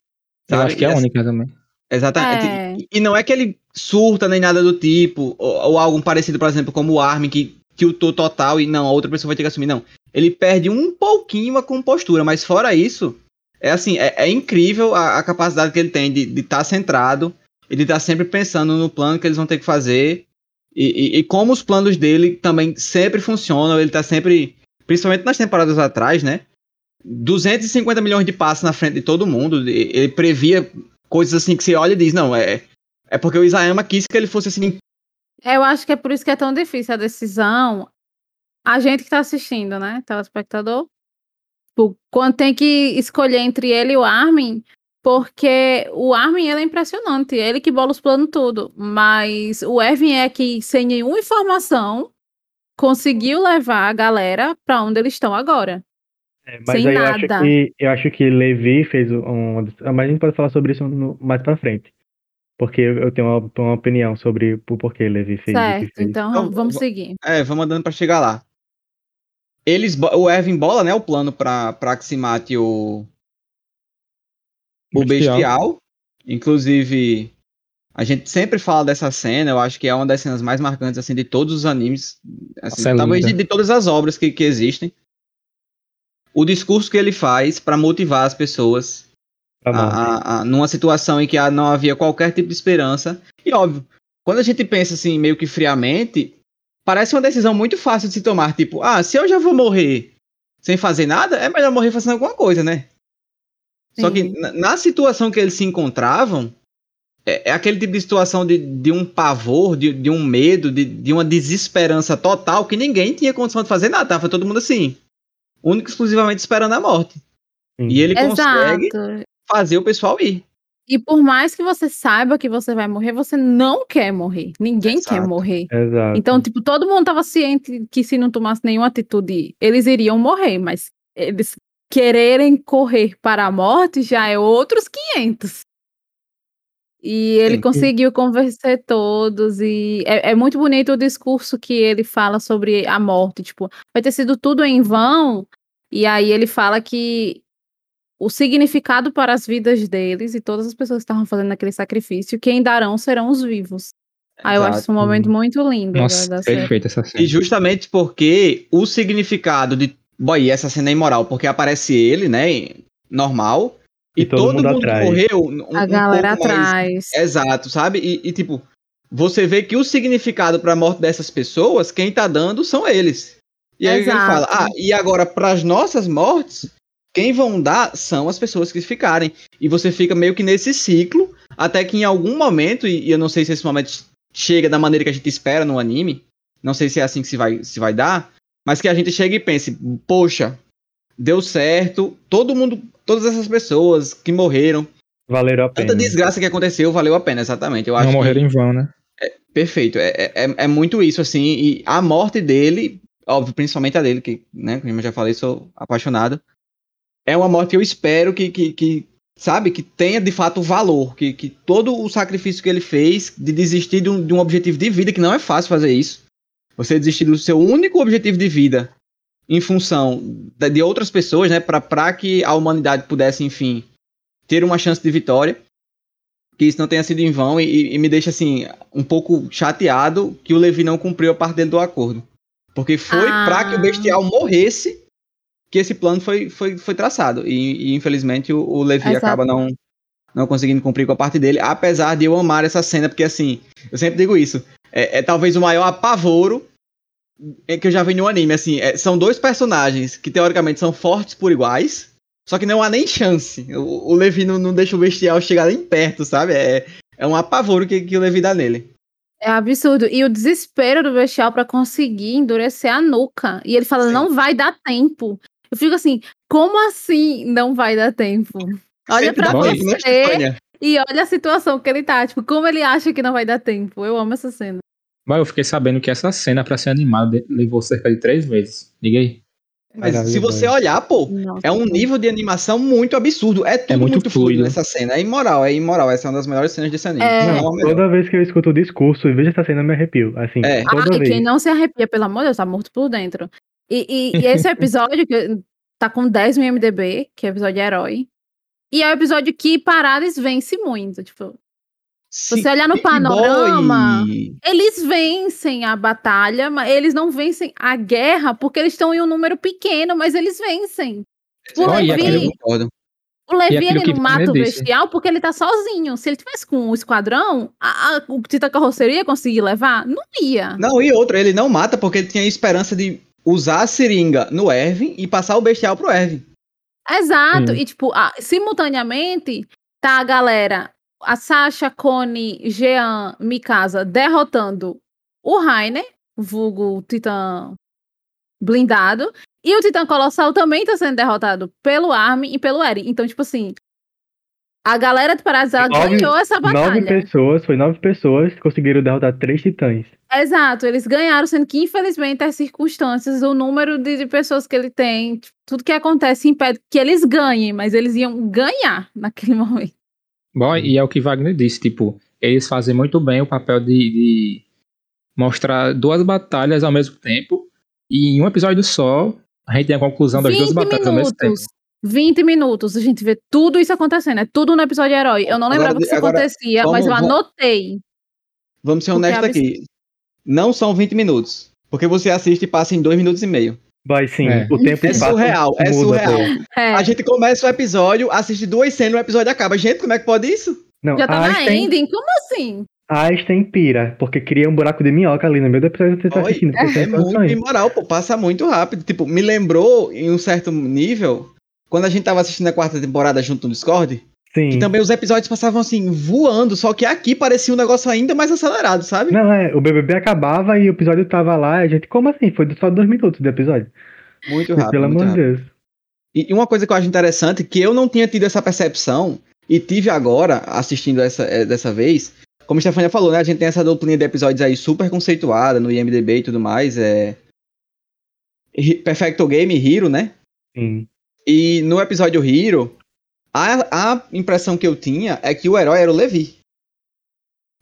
Sabe? Eu acho que é a única também. Exatamente. É. E, e, não é que ele surta nem nada do tipo, ou, ou algo parecido, por exemplo, como o Armin, que tiltou total e não, a outra pessoa vai ter que assumir. Não. Ele perde um pouquinho a compostura, mas fora isso, é assim, é, é incrível a, a, capacidade que ele tem de estar tá centrado e de estar tá sempre pensando no plano que eles vão ter que fazer. E, e, e como os planos dele também sempre funcionam, ele está sempre, principalmente nas temporadas atrás, né? 250 milhões de passos na frente de todo mundo. Ele previa coisas assim que você olha e diz, não, é, é porque o Isayama quis que ele fosse assim. Eu acho que é por isso que é tão difícil a decisão. A gente que está assistindo, né? Telespectador, Tipo, quando tem que escolher entre ele e o Armin, Porque o Armin ele é impressionante, ele que bola os planos tudo. Mas o Erwin é que, sem nenhuma informação, conseguiu levar a galera pra onde eles estão agora. É, mas Sem aí eu acho nada. que eu acho que Levi fez um. Mas a gente pode falar sobre isso no- mais pra frente. Porque eu tenho uma, uma opinião sobre o porquê Levi fez o que certo, fez. então Então, vamos va- seguir. É, vamos andando pra chegar lá. Eles, o Erwin bola, né, o plano pra, pra que se mate o, o Bestial. bestial. Inclusive, a gente sempre fala dessa cena, eu acho que é uma das cenas mais marcantes, assim, de todos os animes. Assim, é talvez de, de todas as obras que, que existem. O discurso que ele faz pra motivar as pessoas Tá a- a- a- numa situação em que não havia qualquer tipo de esperança. E óbvio, quando a gente pensa assim, meio que friamente, parece uma decisão muito fácil de se tomar. Tipo, ah, se eu já vou morrer sem fazer nada, é melhor morrer fazendo alguma coisa, né? Só que Sim. na, na situação que eles se encontravam, é, é aquele tipo de situação de, de um pavor, de, de um medo, de, de uma desesperança total que ninguém tinha condição de fazer nada. Tava todo mundo assim, único e exclusivamente esperando a morte. Sim. E ele consegue Exato. fazer o pessoal ir. E por mais que você saiba que você vai morrer, você não quer morrer. Ninguém quer Exato. morrer. Exato. Então, tipo, todo mundo tava ciente que se não tomasse nenhuma atitude, eles iriam morrer, mas eles quererem correr para a morte já é outros 500. E ele Sim. conseguiu convencer todos, e é, é muito bonito o discurso que ele fala sobre a morte. Tipo, vai ter sido tudo em vão, e aí ele fala que o significado para as vidas deles e todas as pessoas que estavam fazendo aquele sacrifício, quem darão serão os vivos. Aí eu acho isso um momento muito lindo Nossa, da série. perfeita essa cena. E justamente porque o significado de. Boy, essa cena é imoral, porque aparece ele, né? Normal. E, E todo todo, mundo mundo, atrás. morreu. um- A um galera mais- atrás. Exato, sabe? E, e, tipo, você vê que o significado pra morte dessas pessoas, quem tá dando são eles. E aí ele Exato. fala: ah, e agora pras nossas mortes, quem vão dar são as pessoas que ficarem. E você fica meio que nesse ciclo, até que em algum momento, e, eu não sei se esse momento chega da maneira que a gente espera no anime, não sei se é assim que se vai, se vai dar, mas que a gente chega e pense, poxa, deu certo, todo mundo, todas essas pessoas que morreram, Valeram a pena. tanta desgraça que aconteceu, valeu a pena, exatamente. Eu acho Não que- morreram em vão, né? Perfeito, é, é, é muito isso, assim, e a morte dele, óbvio, principalmente a dele, que, né, como eu já falei, sou apaixonado, é uma morte que eu espero que, que, que, sabe, que tenha de fato valor, que, que todo o sacrifício que ele fez de desistir de um, de um objetivo de vida, que não é fácil fazer isso, você desistir do seu único objetivo de vida em função da- de outras pessoas, né, para que a humanidade pudesse, enfim, ter uma chance de vitória, que isso não tenha sido em vão e, e me deixa assim um pouco chateado que o Levi não cumpriu a parte dele do acordo. Porque foi Ah. pra que o bestial morresse que esse plano foi, foi, foi traçado. E, e, infelizmente o, o Levi Exato. acaba não, não conseguindo cumprir com a parte dele, apesar de eu amar essa cena, porque assim, eu sempre digo isso, é, é talvez o maior apavoro é que eu já vi no anime. Assim, é, são dois personagens que teoricamente são fortes por iguais, só que não há nem chance. O, o Levi não, não deixa o bestial chegar nem perto, sabe? É, é um apavoro que, que o Levi dá nele. É absurdo. E o desespero do bestial pra conseguir endurecer a nuca. E ele fala, Sim. não vai dar tempo. Eu fico assim, como assim não vai dar tempo? Olha dá você e olha a situação que ele tá. Tipo, como ele acha que não vai dar tempo. Eu amo essa cena. Mas eu fiquei sabendo que essa cena, pra ser animada, levou cerca de três meses. Liga aí. Mas se você olhar, pô, Nossa, é um nível de animação muito absurdo. É tudo muito muito, fluido nessa cena. É imoral, é imoral. Essa é uma das melhores cenas desse anime. É. não melhor. toda vez que eu escuto o discurso e vejo essa cena, eu me arrepio. Assim, É. toda Ah, e vez. quem não se arrepia, pelo amor de Deus, tá morto por dentro. E, e- e esse episódio que tá com 10 no MDB, que é o episódio herói. E é o episódio que Paradas vence muito. Tipo, Sim, você olhar no panorama, boy, eles vencem a batalha, mas eles não vencem a guerra porque eles estão em um número pequeno, mas eles vencem. O e Levi, o Levi ele não mata o bestial porque ele tá sozinho. Se ele tivesse com o esquadrão, a, a, o Tita Carroceria ia conseguir levar? Não ia. Não, e outra, ele não mata porque ele tinha esperança de usar a seringa no Erwin e passar o bestial pro Erwin. Exato. Sim. E, tipo, a- simultaneamente, tá a galera, a Sasha, Connie, Jean, Mikasa, derrotando o Rainer, vulgo Titã blindado, e o Titã Colossal também tá sendo derrotado pelo Armin e pelo Eren. Então, tipo assim, A galera de Parades, ela Nove- ganhou essa Nove batalha. pessoas, foi nove pessoas que conseguiram derrotar três titãs. Exato, eles ganharam, sendo que, infelizmente, as circunstâncias, o número de, de pessoas que ele tem, tipo, tudo que acontece impede que eles ganhem, mas eles iam ganhar naquele momento. Bom, e é o que Wagner disse, tipo, eles fazem muito bem o papel de, de mostrar duas batalhas ao mesmo tempo, e em um episódio só, a gente tem a conclusão das duas 20 batalhas ao mesmo tempo. Minutos. 20 minutos, a gente vê tudo isso acontecendo, é tudo no episódio herói. Eu não Agora, lembrava que isso agora, acontecia, vamos- mas eu anotei. Vamos ser honestos aqui. Não são 20 minutos. Porque você assiste e passa em 2 minutos e meio. Vai sim, É. o tempo É passa, surreal, é surreal. É, A gente começa o episódio, assiste duas cenas, o episódio acaba. Gente, como é que pode isso? Não, já tá a na Einstein, ending, como assim? a Einstein pira, porque cria um buraco de minhoca ali no meio do episódio que você tá assistindo. É sem muito imoral, pô. Passa muito rápido. Tipo, me lembrou, em um certo nível, quando a gente tava assistindo a quarta temporada junto no Discord, Sim. que também os episódios passavam assim, voando, só que aqui parecia um negócio ainda mais acelerado, sabe? Não, é, o BBB acabava e o episódio tava lá, e a gente, como assim? Foi só dois minutos do episódio. Muito rápido. Pelo amor de. Deus. E uma coisa que eu acho interessante, que eu não tinha tido essa percepção, e tive agora, assistindo essa, eh, dessa vez, como a Stefania falou, né? A gente tem essa duplinha de episódios aí super conceituada no IMDB e tudo mais. É... Perfecto Game Hero, né? Sim. E no episódio Hero, a, a impressão que eu tinha é que o herói era o Levi.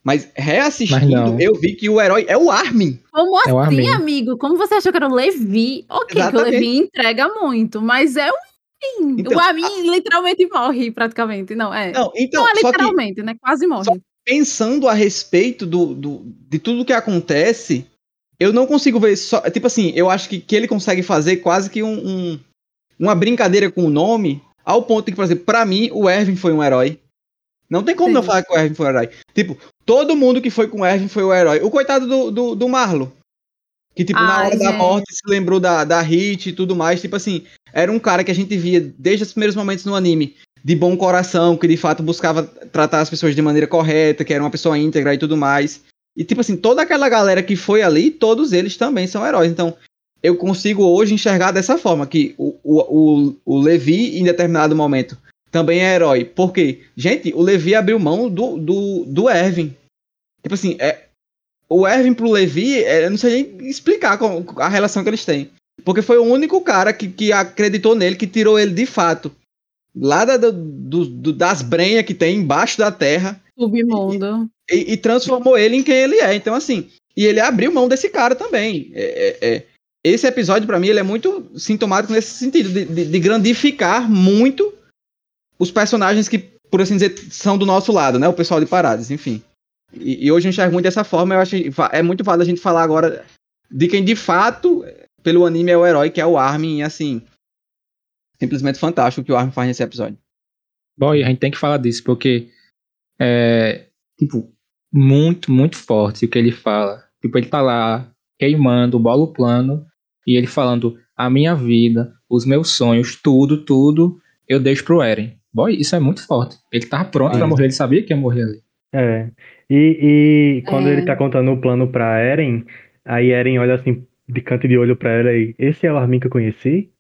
Mas Mas reassistindo, não. eu vi que o herói é o Armin. Como É o assim, Armin. amigo? Como você achou que era o Levi? Ok, que o Exatamente. Levi entrega muito, mas é o Armin. Então, o Armin literalmente morre, praticamente. Não, é. Não, então, Não, é só que literalmente, né? Quase morre. pensando a respeito do, do, de tudo que acontece, eu não consigo ver só. Tipo assim, eu acho que, que ele consegue fazer quase que um, um- uma brincadeira com o nome, ao ponto que, por exemplo, pra mim, o Erwin foi um herói. Não tem como Sim. não falar que o Erwin foi um herói. Tipo, todo mundo que foi com o Erwin foi o herói. O coitado do, do, do Marlo. Que, tipo, na Ai, hora da gente. morte se lembrou da, da Hit e tudo mais. Tipo assim, era um cara que a gente via desde os primeiros momentos no anime. De bom coração, que de fato buscava tratar as pessoas de maneira correta, que era uma pessoa íntegra e tudo mais. E, tipo assim, toda aquela galera que foi ali, todos eles também são heróis. Então, eu consigo hoje enxergar dessa forma, que o, o, o, Levi, em determinado momento, também é herói. Por quê? Gente, o Levi abriu mão do, do, do Erwin. Tipo assim, é, o Erwin pro Levi, é, eu não sei nem explicar como- a relação que eles têm. Porque foi o único cara que, que acreditou nele, que tirou ele de fato. Lá da- do, do- das brenhas que tem embaixo da terra Submundo. e, e transformou ele em quem ele é. Então, assim, e ele abriu mão desse cara também. É, é, é. Esse episódio, pra mim, ele é muito sintomático nesse sentido, de, de- de grandificar muito os personagens que, por assim dizer, são do nosso lado, né? O pessoal de paradas, enfim. E, e hoje eu enxergo muito dessa forma, eu acho é muito válido a gente falar agora de quem de fato, pelo anime, é o herói, que é o Armin, e assim. Simplesmente fantástico o que o Armin faz nesse episódio. Bom, e a gente tem que falar disso, porque é, tipo, muito, muito forte o que ele fala. Tipo, ele tá lá queimando, o plano, e ele falando a minha vida, os meus sonhos, tudo, tudo, eu deixo pro Eren. Boy, isso é muito forte. Ele tava pronto É. pra morrer, ele sabia que ia morrer ali. É. E, e quando É. ele tá contando o plano pra Eren, aí Eren olha assim, de canto de olho pra ela e esse é o Armin que eu conheci?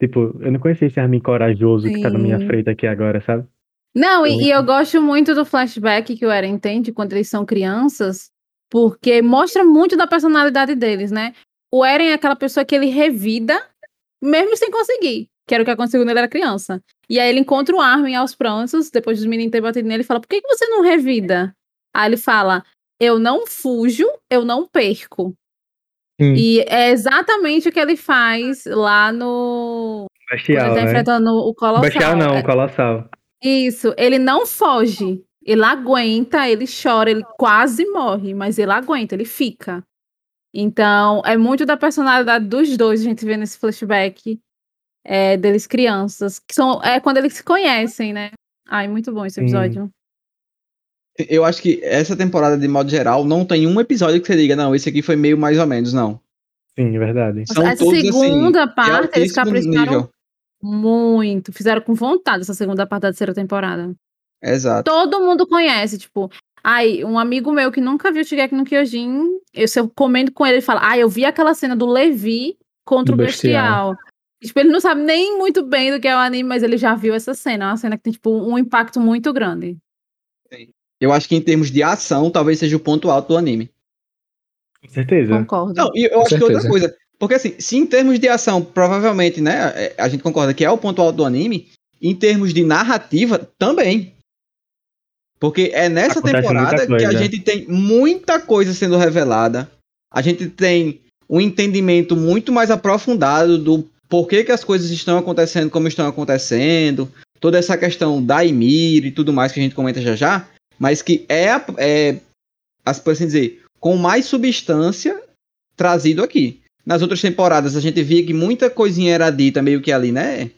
Tipo, eu não conheci esse Armin corajoso que tá na minha Sim. frente aqui agora, sabe? Não, e, e eu gosto muito do flashback que o Eren tem de quando eles são crianças, porque mostra muito da personalidade deles, né? O Eren é aquela pessoa que ele revida, mesmo sem conseguir, que era o que aconteceu quando ele era criança. E aí ele encontra o Armin aos prantos, depois dos meninos terem batido nele, e fala: por que, que você não revida? Aí ele fala: eu não fujo, eu não perco. Sim. E é exatamente o que ele faz lá no. Bestial, ele tá né? enfrentando o Colossal. Bestial não, É- Colossal. isso, ele não foge. Ele aguenta, ele chora, ele quase morre, mas ele aguenta, ele fica. Então, é muito da personalidade dos dois, a gente vê nesse flashback é, deles crianças, que são é quando eles se conhecem, né? Ai, muito bom esse Sim. episódio. Eu acho que essa temporada, de modo geral, não tem um episódio que você diga, não, esse aqui foi meio mais ou menos, não. Sim, é verdade. São essa todos, assim, segunda de parte, eles capricharam nível. muito, fizeram com vontade essa segunda parte da terceira temporada. Exato. Todo mundo conhece, tipo, ai, um amigo meu que nunca viu Shigeki no Kyojin, eu, se eu comendo com ele, ele fala, ai, eu vi aquela cena do Levi contra Do o Bestial. Bestial. Tipo, ele não sabe nem muito bem do que é o anime, mas ele já viu essa cena. É uma cena que tem, tipo, um impacto muito grande. Eu acho que em termos de ação, talvez seja o ponto alto do anime. Com certeza. Concordo. Não, e eu Com acho que outra certeza. coisa. Porque assim, se em termos de ação, provavelmente, né, é, a gente concorda que é o ponto alto do anime, em termos de narrativa, também. Porque é nessa Acontece temporada que a gente tem muita coisa sendo revelada. A gente tem um entendimento muito mais aprofundado do porquê que as coisas estão acontecendo como estão acontecendo. Toda essa questão da Ymir e tudo mais que a gente comenta já já. Mas que é, é assim dizer, com mais substância trazido aqui. Nas outras temporadas a gente via que muita coisinha era dita meio que ali, né?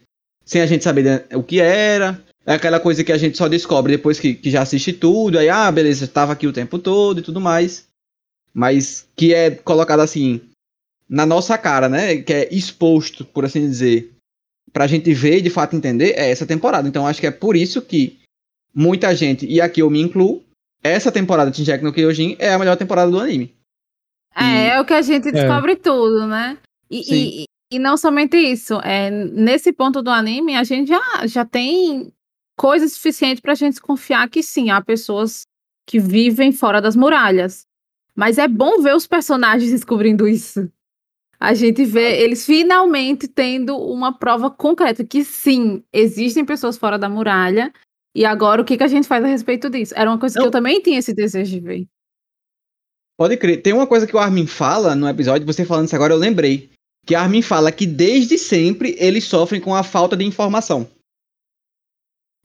Sem a gente saber o que era. É aquela coisa que a gente só descobre depois que, que já assiste tudo. Aí, ah, beleza, estava aqui o tempo todo e tudo mais. Mas que é colocado assim, na nossa cara, né? Que é exposto, por assim dizer, pra gente ver e de fato entender, é essa temporada. Então acho que é por isso que muita gente, e aqui eu me incluo, essa temporada de Shingeki no Kyojin é a melhor temporada do anime. É, é o que a gente descobre tudo, né? E, e, e não somente isso. É, nesse ponto do anime, a gente já, já tem coisa suficiente pra gente confiar que sim, há pessoas que vivem fora das muralhas. Mas é bom ver os personagens descobrindo isso. A gente vê eles finalmente tendo uma prova concreta que sim, existem pessoas fora da muralha. E agora o que, que a gente faz a respeito disso? Era uma coisa Não. que eu também tinha esse desejo de ver. Pode crer. Tem uma coisa que o Armin fala no episódio, você falando isso agora, eu lembrei. Que Armin fala que desde sempre eles sofrem com a falta de informação.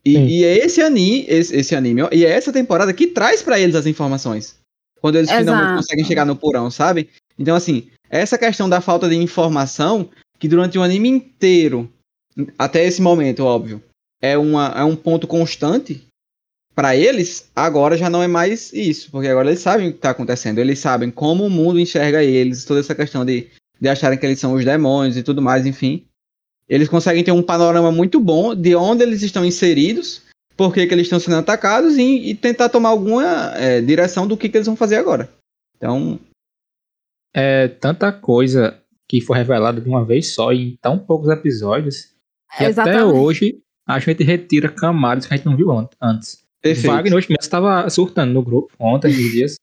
E, e é esse anime, esse, esse anime, e é essa temporada que traz pra eles as informações. Quando eles finalmente Exato. conseguem chegar no porão, sabe? Então, assim, essa questão da falta de informação, que durante o anime inteiro, até esse momento, óbvio, é, uma, é um ponto constante pra eles, agora já não é mais isso, porque agora eles sabem o que tá acontecendo, eles sabem como o mundo enxerga eles, toda essa questão de, de acharem que eles são os demônios e tudo mais, enfim. Eles conseguem ter um panorama muito bom de onde eles estão inseridos, por que, que eles estão sendo atacados e, e tentar tomar alguma é, direção do que, que eles vão fazer agora. Então, É tanta coisa que foi revelada de uma vez só em tão poucos episódios que até hoje a gente retira camadas que a gente não viu an- antes. perfeito. Wagner hoje mesmo estava surtando no grupo ontem, esses dias.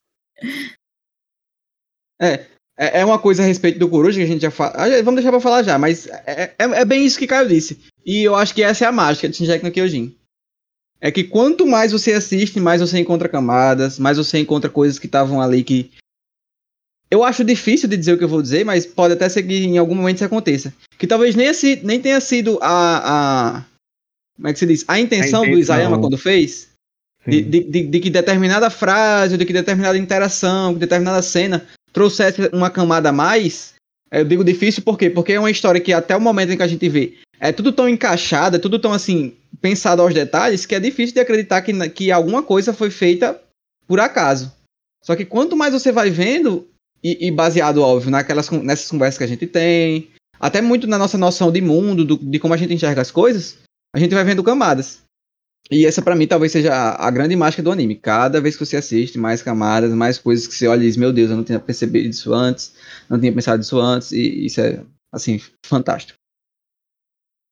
É, é uma coisa a respeito do Coruja que a gente já fala. Vamos deixar pra falar já, mas é, é, é bem isso que Caio disse. E eu acho que essa é a mágica de Shinjeki no Kyojin. É que quanto mais você assiste, mais você encontra camadas, mais você encontra coisas que estavam ali que. Eu acho difícil de dizer o que eu vou dizer, mas pode até ser que em algum momento isso aconteça. Que talvez nem, assi- nem tenha sido a, a. Como é que se diz? A intenção, do intenção. Isayama quando fez. De, de, de- de que determinada frase, de que determinada interação, que determinada cena trouxesse uma camada a mais. Eu digo difícil por quê? Porque é uma história que até o momento em que a gente vê é tudo tão encaixado, é tudo tão assim, pensado aos detalhes, que é difícil de acreditar que, que alguma coisa foi feita por acaso. Só que quanto mais você vai vendo, e, e baseado, óbvio, naquelas, nessas conversas que a gente tem, até muito na nossa noção de mundo, do- de como a gente enxerga as coisas, a gente vai vendo camadas. E essa pra mim talvez seja a, grande mágica do anime. Cada vez que você assiste, mais camadas, mais coisas que você olha e diz, meu Deus, eu não tinha percebido isso antes, não tinha pensado isso antes, e isso é, assim, fantástico.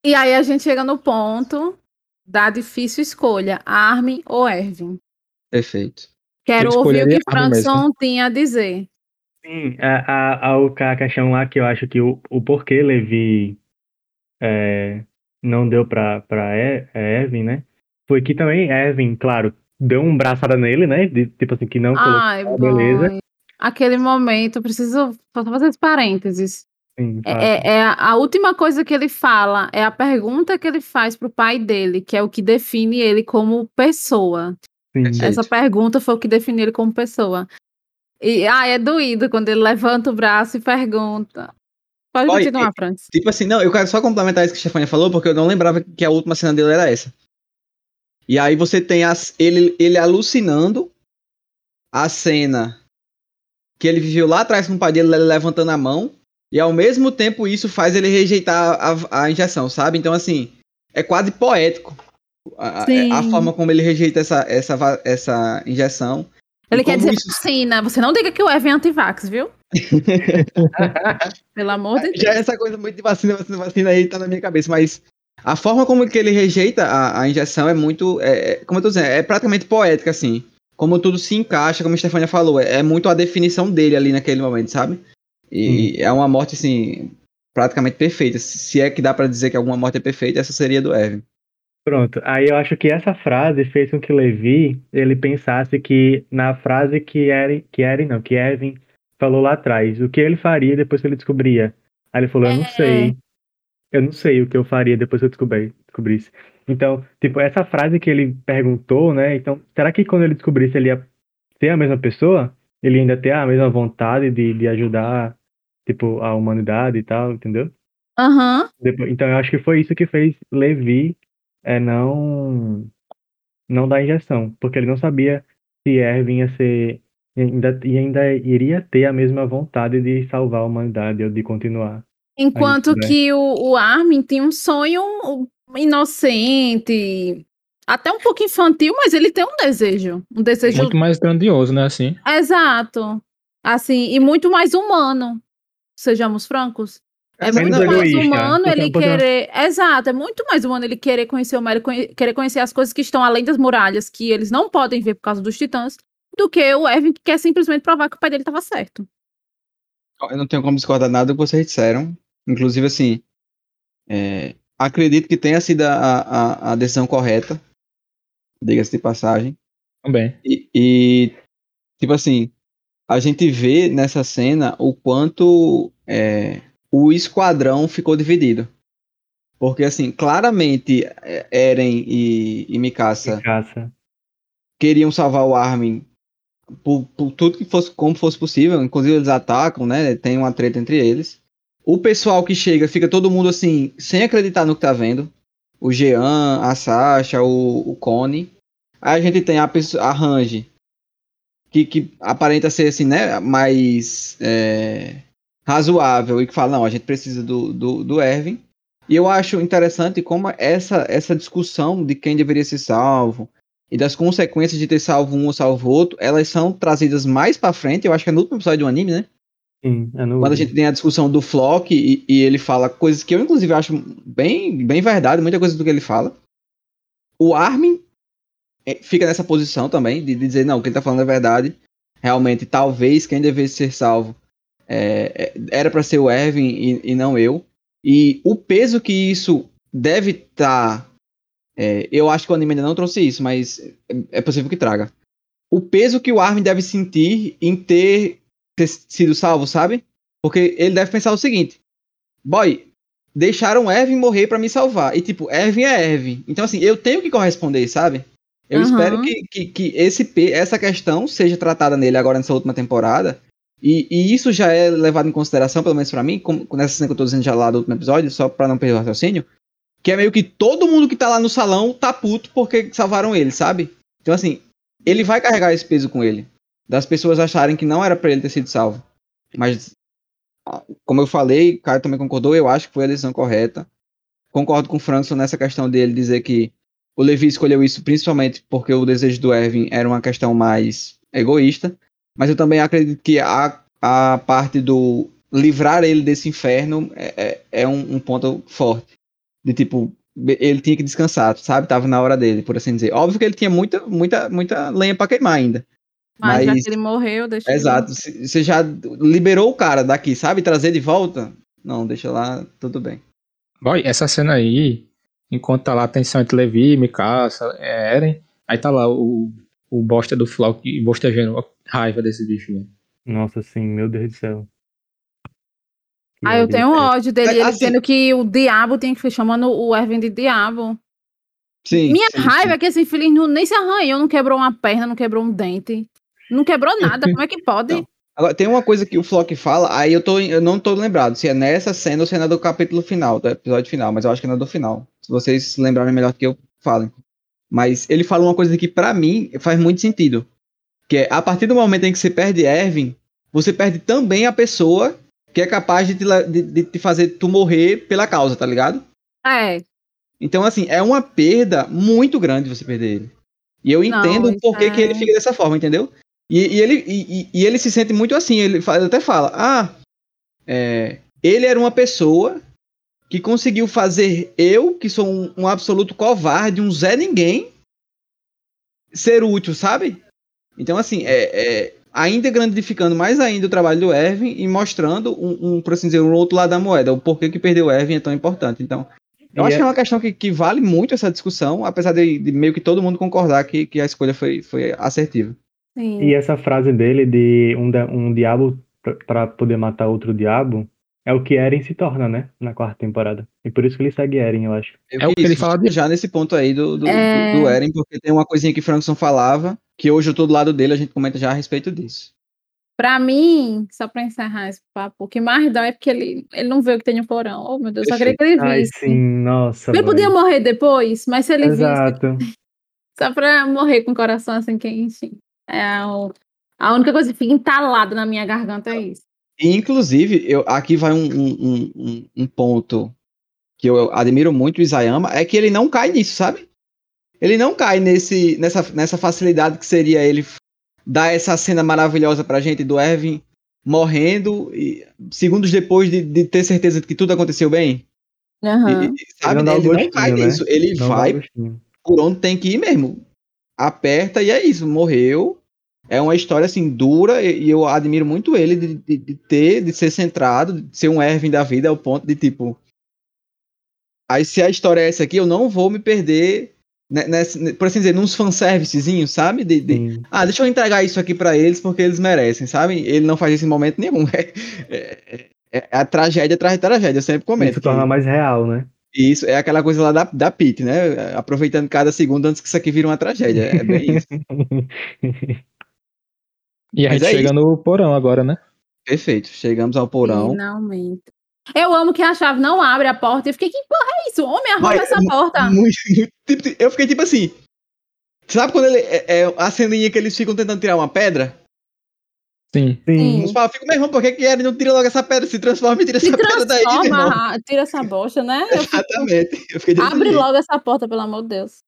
E aí a gente chega no ponto da difícil escolha, Armin ou Erwin. Perfeito. Quero ouvir o que. Frankson tinha a dizer. Sim, a, a, a, o- a questão lá que eu acho que o, o porquê Levi é, não deu pra, pra E- é, Erwin, né? Foi que também Erwin, claro, deu um braçada nele, né? de- tipo assim, que não colocou. Ai, ah, beleza. boy. Aquele momento, eu preciso só fazer esse parênteses. Sim, É, tá. é- é a última coisa que ele fala, é a pergunta que ele faz pro pai dele, que é o que define ele como pessoa. Sim. Essa pergunta foi o que definiu ele como pessoa. E ah, é doído quando ele levanta o braço e pergunta. Pode Olha, continuar, Francis. Tipo assim, não, eu quero só complementar isso que a Stefania falou, porque eu não lembrava que a última cena dele era essa. E aí você tem as, ele, ele alucinando a cena que ele viveu lá atrás com o pai dele ele levantando a mão, e ao mesmo tempo isso faz ele rejeitar a, a injeção, sabe? Então, assim, é quase poético a, a- forma como ele rejeita essa, essa, essa injeção. Ele quer dizer isso- vacina. Você não diga que o Evan é antivax, viu? Pelo amor de Deus. Já essa coisa muito de vacina, vacina, vacina aí tá na minha cabeça, mas a forma como que ele rejeita a, a injeção é muito, é, é- como eu tô dizendo, é praticamente poética, assim. Como tudo se encaixa, como a Stefania falou, é, é muito a definição dele ali naquele momento, sabe? E é uma morte, assim, praticamente perfeita. Se é que dá pra dizer que alguma morte é perfeita, essa seria do Evan. Pronto. Aí eu acho que essa frase fez com que Levi ele pensasse que na frase que Eren, que Eren não, que Evan falou lá atrás, o que ele faria depois que ele descobria. Aí ele falou, eu não É. sei. Eu não sei o que eu faria depois que eu descobri, descobrisse. Então, tipo, essa frase que ele perguntou, né? Então, será que quando ele descobrisse ele ia ser a mesma pessoa? Ele ainda ter a mesma vontade de, de ajudar, tipo, a humanidade e tal, entendeu? Aham. Depois- então eu acho que foi isso que fez Levi é, não não dar injeção, porque ele não sabia se Erwin ia ser e ainda, e ainda iria ter a mesma vontade de salvar a humanidade ou de continuar. Enquanto né? que o, o Armin tinha um sonho inocente, até um pouco infantil, mas ele tem um desejo. Um desejo Muito mais grandioso, né? Assim. exato. Assim, e muito mais humano. Sejamos francos. É Menos muito mais egoísta. humano ele porque- querer. Exato, é muito mais humano ele querer conhecer o conhe- querer conhecer as coisas que estão além das muralhas, que eles não podem ver por causa dos titãs, do que o Evan que quer simplesmente provar que o pai dele estava certo. Eu não tenho como discordar nada do que vocês disseram. Inclusive, assim, é, acredito que tenha sido a, a, a decisão correta. Diga-se de passagem. Também. E, e, tipo assim, a gente vê nessa cena o quanto é, o esquadrão ficou dividido. Porque, assim, claramente é, Eren e, e Mikasa caça. queriam salvar o Armin por, por tudo que fosse como fosse possível. Inclusive eles atacam, né? Tem uma treta entre eles. O pessoal que chega, fica todo mundo assim, sem acreditar no que tá vendo. O Jean, a Sasha, o, o Cone. Aí a gente tem a, a Range, que, que aparenta ser assim, né? Mais é, razoável e que fala, não, a gente precisa do, do, do Erwin. E eu acho interessante como essa, essa discussão de quem deveria ser salvo, e das consequências de ter salvo um ou salvo outro, elas são trazidas mais pra frente, eu acho que é no último episódio do anime, né? Sim, é no Quando a gente tem a discussão do Flock e, e ele fala coisas que eu, inclusive, acho bem, bem verdade, muita coisa do que ele fala. O Armin eh, fica nessa posição também, de, de dizer, não, o que ele tá falando é verdade. Realmente, talvez quem devesse ser salvo eh, eh, era para ser o Erwin e, e não eu. E o peso que isso deve estar. eu acho que o anime ainda não trouxe isso, mas é, é possível que traga. O peso que o Armin deve sentir em ter ter sido salvo, sabe? Porque ele deve pensar o seguinte: boy, deixaram Erwin morrer pra me salvar. E tipo, Erwin é Erwin. Então, assim, eu tenho que corresponder, sabe? Eu Aham. espero que, que, que esse, essa questão seja tratada nele agora nessa última temporada. E, e isso já é levado em consideração, pelo menos pra mim, como, nessa cena que eu tô dizendo já lá do último episódio, só pra não perder o raciocínio. Que é meio que todo mundo que tá lá no salão tá puto porque salvaram ele, sabe? Então, assim, ele vai carregar esse peso com ele das pessoas acharem que não era pra ele ter sido salvo. Mas, como eu falei, Caio também concordou, eu acho que foi a decisão correta. Concordo com o Frankson nessa questão dele dizer que o Levi escolheu isso principalmente porque o desejo do Erwin era uma questão mais egoísta. Mas eu também acredito que a, a parte do livrar ele desse inferno é, é, é um, um ponto forte. De tipo, ele tinha que descansar, sabe? Tava na hora dele, por assim dizer. Óbvio que ele tinha muita, muita, muita lenha pra queimar ainda. Mas, já Mas- que ele morreu, deixa ele- Exato. Você já liberou o cara daqui, sabe? Trazer de volta? Não, deixa lá, tudo bem. Boy, essa cena aí, enquanto tá lá a tensão entre Levi, Mikasa, é, Eren, aí tá lá o, o bosta do Flock bostejando a raiva desse bicho, velho. Nossa, sim, meu Deus do céu. Que Ah, eu tenho desse. ódio dele, É, ele assim- dizendo que o diabo tem que ficar chamando o Erwin de diabo. Sim. Minha sim, raiva é sim. que esse infeliz não, nem se arranhou, não quebrou uma perna, não quebrou um dente. Não quebrou nada, como é que pode? Não. Agora, tem uma coisa que o Flock fala, aí eu, tô, eu não tô lembrado se é nessa cena ou se é na do capítulo final, do episódio final, mas eu acho que é na do final. Se vocês se lembrarem melhor que eu, falem. Mas ele fala uma coisa que pra mim faz muito sentido. Que é, a partir do momento em que você perde Erwin, você perde também a pessoa que é capaz de te, de, de te fazer tu morrer pela causa, tá ligado? É, Então, assim, é uma perda muito grande você perder ele. E eu Não, entendo isso por que, que é- ele fica dessa forma, entendeu? E, e ele, e, e, ele se sente muito assim, ele, fala, ele até fala, ah, é, ele era uma pessoa que conseguiu fazer eu, que sou um, um absoluto covarde, um Zé Ninguém, ser útil, sabe? Então, assim, é, é, ainda grandificando mais ainda o trabalho do Erwin e mostrando um, um, por assim dizer, um outro lado da moeda, o porquê que perder o Erwin é tão importante. Então, eu e acho é... que é uma questão que, que, vale muito essa discussão, apesar de, de, meio que todo mundo concordar que, que a escolha foi, foi assertiva. Sim. E essa frase dele de um, um diabo para poder matar outro diabo é o que Eren se torna, né? Na quarta temporada. E por isso que ele segue Eren, eu acho. Eu é o que ele fala de... já nesse ponto aí do, do, é... do, do Eren, porque tem uma coisinha que Frankson falava, que hoje eu tô do lado dele, a gente comenta já a respeito disso. Pra mim, só pra encerrar esse papo, o que mais dá é porque ele, ele não vê o que tem no porão. Oh, meu Deus, só queria que ele visse. Ai, sim, nossa. Ele mãe. podia morrer depois, mas se ele Exato. visse. Só pra morrer com o coração assim quente. É a, a única coisa que fica entalada na minha garganta é isso. Inclusive, eu, aqui vai um, um, um, um ponto que eu admiro muito o Isayama, é que ele não cai nisso, sabe? Ele não cai nesse, nessa, nessa facilidade que seria ele dar essa cena maravilhosa pra gente do Erwin morrendo e segundos depois de, de ter certeza de que tudo aconteceu bem. Uhum. E, sabe, ele, ele não cai né? nisso. Ele não vai por onde tem que ir mesmo. Aperta e é isso, morreu. É uma história assim dura e, eu admiro muito ele de, de, de, ter, de ser centrado, de ser um Erwin da vida ao ponto de tipo. Aí se a história é essa aqui, eu não vou me perder nesse, por assim dizer, nos fanservicezinhos, sabe? De, de ah, deixa eu entregar isso aqui para eles porque eles merecem, sabe? Ele não faz isso em momento nenhum. É, é, é, é a tragédia atrás de tragédia, eu sempre comento. Isso torna mais real, né? Isso, é aquela coisa lá da, da Pit, né? Aproveitando cada segundo antes que isso aqui vire uma tragédia. É bem isso. e a gente é chega isso. no porão agora, né? Perfeito, chegamos ao porão. Finalmente. Eu amo que a chave não abre a porta. Eu fiquei, que porra é isso? Homem, arruma Mas, essa porta. Muito, muito, eu fiquei tipo assim. Sabe quando ele. É, é, a ceninha que eles ficam tentando tirar uma pedra? Sim. Sim. Os falam, fico, meu irmão, por que, que ele não tira logo essa pedra? Se transforma e tira se essa pedra daí, meu irmão. Tira essa bosta, né? Exatamente. Fico, abre logo essa porta, pelo amor de Deus.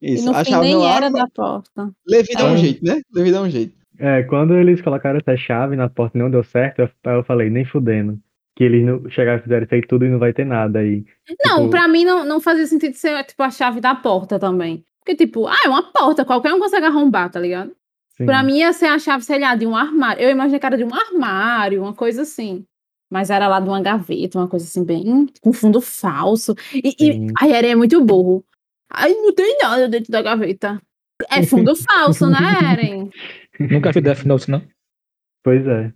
Isso, e no fim nem era da porta. Levi dá um jeito, né? Levi dá um jeito. É, quando eles colocaram essa chave na porta e não deu certo, eu, eu falei, nem fudendo que eles não chegaram e fizeram isso aí tudo e não vai ter nada aí. Não, tipo... pra mim não, não fazia sentido ser, tipo, a chave da porta também. Porque, tipo, ah, é uma porta, qualquer um consegue arrombar, tá ligado? Sim. Pra mim ia ser a chave, sei lá, de um armário. Eu imaginei que era de um armário, uma coisa assim. Mas era lá de uma gaveta, uma coisa assim, bem com fundo falso. E, e a Eren é muito burro. Aí não tem nada dentro da gaveta. É fundo falso, né, Eren? Nunca vi Death Note, não? Pois é.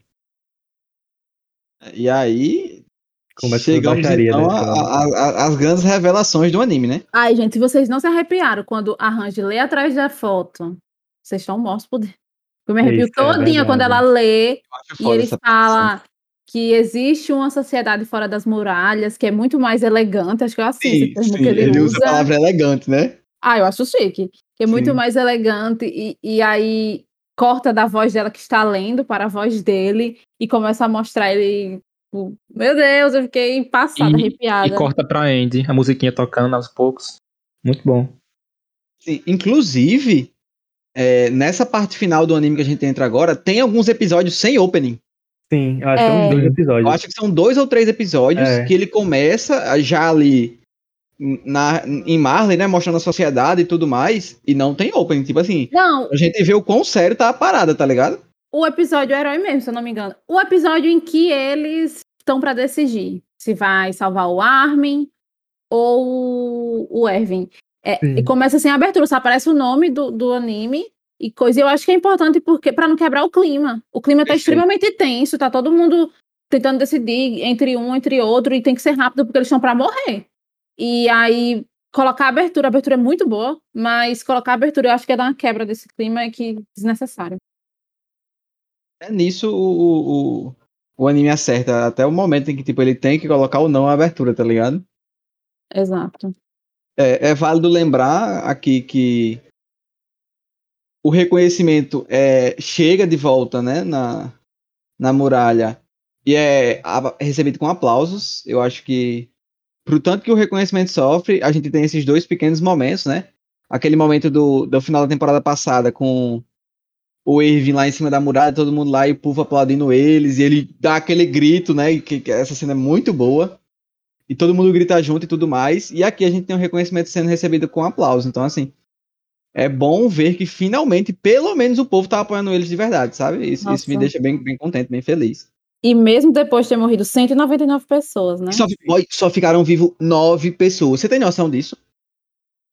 E aí. Começa chegamos então às grandes revelações do anime, né? Ai, gente, se vocês não se arrepiaram quando a Range lê atrás da foto, vocês estão mortos por dentro. Eu me arrepio Isso, é todinha é quando ela lê e ele fala que existe uma sociedade fora das muralhas que é muito mais elegante. Acho que eu assim sim, sim. Ele, ele, usa. a palavra elegante, né? Ah, eu acho chique. Que é muito sim. mais elegante. E, e aí corta da voz dela que está lendo para a voz dele e começa a mostrar ele. Tipo, meu Deus, eu fiquei passada, e, arrepiada. E corta pra Andy, a musiquinha tocando aos poucos. Muito bom. Sim, inclusive, é, nessa parte final do anime que a gente entra agora, tem alguns episódios sem opening. Sim, eu acho é. que são dois episódios. Eu acho que são dois ou três episódios é. que ele começa já ali na, em Marley, né? Mostrando a sociedade e tudo mais. E não tem opening. Tipo assim. Não. A gente vê o quão sério tá a parada, tá ligado? O episódio é herói mesmo, se eu não me engano. O episódio em que eles estão para decidir se vai salvar o Armin ou o Erwin. É, e começa assim a abertura, só aparece o nome do, do anime e coisa. Eu acho que é importante porque para não quebrar o clima. O clima tá extremamente tenso, tá todo mundo tentando decidir entre um entre outro e tem que ser rápido porque eles estão para morrer. E aí, colocar a abertura, a abertura é muito boa, mas colocar a abertura eu acho que é dar uma quebra desse clima é que desnecessário. É nisso o, o, o anime acerta, até o momento em que tipo, ele tem que colocar ou não a abertura, tá ligado? Exato. É, é válido lembrar aqui que o reconhecimento é, chega de volta né, na, na muralha e é recebido com aplausos. Eu acho que pro tanto que o reconhecimento sofre, a gente tem esses dois pequenos momentos, né? Aquele momento do, do final da temporada passada com o Irving lá em cima da muralha, todo mundo lá e o povo aplaudindo eles, e ele dá aquele grito, né? Que, que essa cena é muito boa. E todo mundo grita junto e tudo mais. E aqui a gente tem um reconhecimento sendo recebido com aplauso. Então, assim, é bom ver que finalmente, pelo menos, o povo tá apoiando eles de verdade, sabe? Isso, isso me deixa bem, bem contente, bem feliz. E mesmo depois de ter morrido 199 pessoas, né? Só, só ficaram vivos nove pessoas. Você tem noção disso?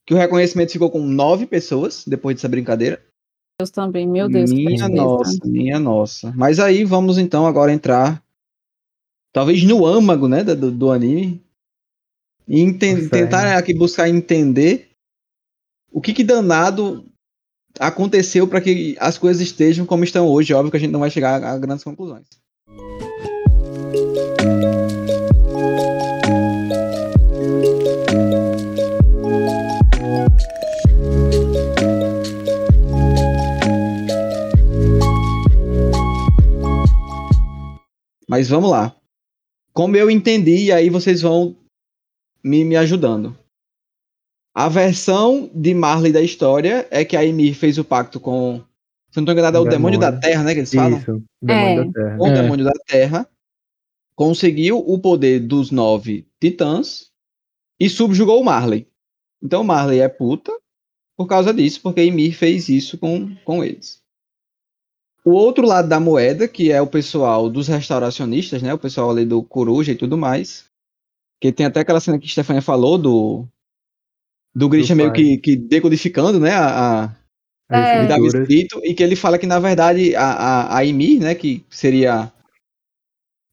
Que o reconhecimento ficou com nove pessoas depois dessa brincadeira? Deus também, meu Deus. minha nossa, minha nossa. Mas aí vamos então agora entrar, talvez no âmago, né, do, do anime, e enten- Nossa, tentar aqui buscar entender o que que danado aconteceu para que as coisas estejam como estão hoje. Óbvio que a gente não vai chegar a, a grandes conclusões. Mas vamos lá. Como eu entendi, e aí vocês vão me, me ajudando. A versão de Marley da história é que a Ymir fez o pacto com. Se não tô enganado, é o O demônio, da demônio. Terra, né? Que eles falam. Isso, demônio É. da Terra. O É. demônio da Terra. Conseguiu o poder dos nove titãs e subjugou o Marley. Então o Marley é puta por causa disso, porque a Ymir fez isso com, com eles. O outro lado da moeda, que é o pessoal dos restauracionistas, né? O pessoal ali do Coruja e tudo mais. Que tem até aquela cena que a Stefania falou do. Do Grisha meio que, que decodificando, né? A, a, É. estava escrito, e que ele fala que, na verdade, a, a, a Ymir, né, que seria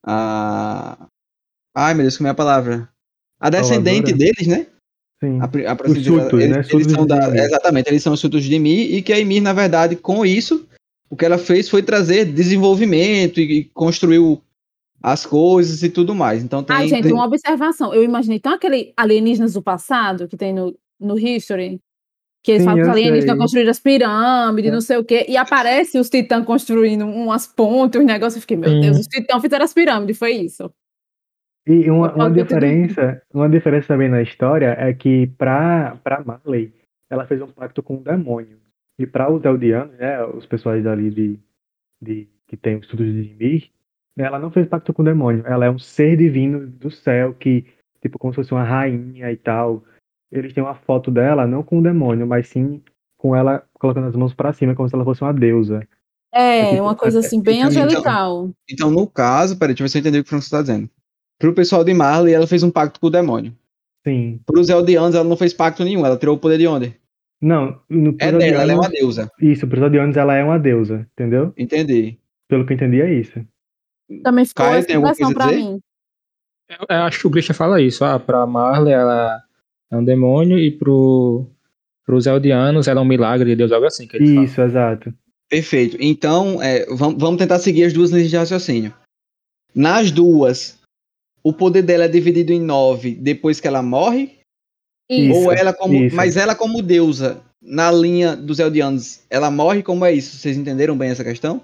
a... Ai, meu Deus, como é a palavra? A descendente Salvadora. deles, né? Sim. A, a Os eles, né? eles são da, exatamente, eles são os súditos de Ymir, e que a Ymir, na verdade, com isso, o que ela fez foi trazer desenvolvimento e, e construiu as coisas e tudo mais. Então tem... Ai, gente, tem- uma observação. Eu imaginei tão aquele alienígenas do passado que tem no, no History. Que eles Sim, falam que os alienígenas construindo as pirâmides, É. não sei o quê. E aparece os titãs construindo umas pontes, uns negócios. Eu fiquei, meu Sim. Deus, os titãs fizeram as pirâmides, foi isso. E uma, uma diferença, uma diferença também na história é que pra, pra Marley, ela fez um pacto com o demônio. E para os Eldianos, né, os pessoais ali de, de que tem os estudos de Ymir, ela não fez pacto com o demônio. Ela é um ser divino do céu que, tipo, como se fosse uma rainha e tal. Eles têm uma foto dela, não com o demônio, mas sim com ela colocando as mãos pra cima, como se ela fosse uma deusa. É, É tipo, uma coisa é- assim, bem então- angelical. Então, no caso, peraí, deixa eu ver se eu entendi o que o Francisco está dizendo. Pro pessoal de Marley, ela fez um pacto com o demônio. Sim. Para os Eldianos, ela não fez pacto nenhum, ela tirou o poder de onde? Não, no É dela, ela é uma deusa. Isso, pros Eldianos ela é uma deusa, entendeu? Entendi. Pelo que eu entendi é isso. Também ficou Caio, essa impressão pra dizer? mim. Eu, eu acho que o Grisha fala isso. Ah, pra Marley ela é um demônio e pro, pros Eldianos ela é um milagre de Deus, algo assim fala. Isso, exato. Perfeito. Então, é, vam- vamos tentar seguir as duas linhas de raciocínio. Nas duas, o poder dela é dividido em nove depois que ela morre? Isso, ou ela como. isso. Mas ela como deusa, na linha dos Eldianos, ela morre? Como é isso? Vocês entenderam bem essa questão?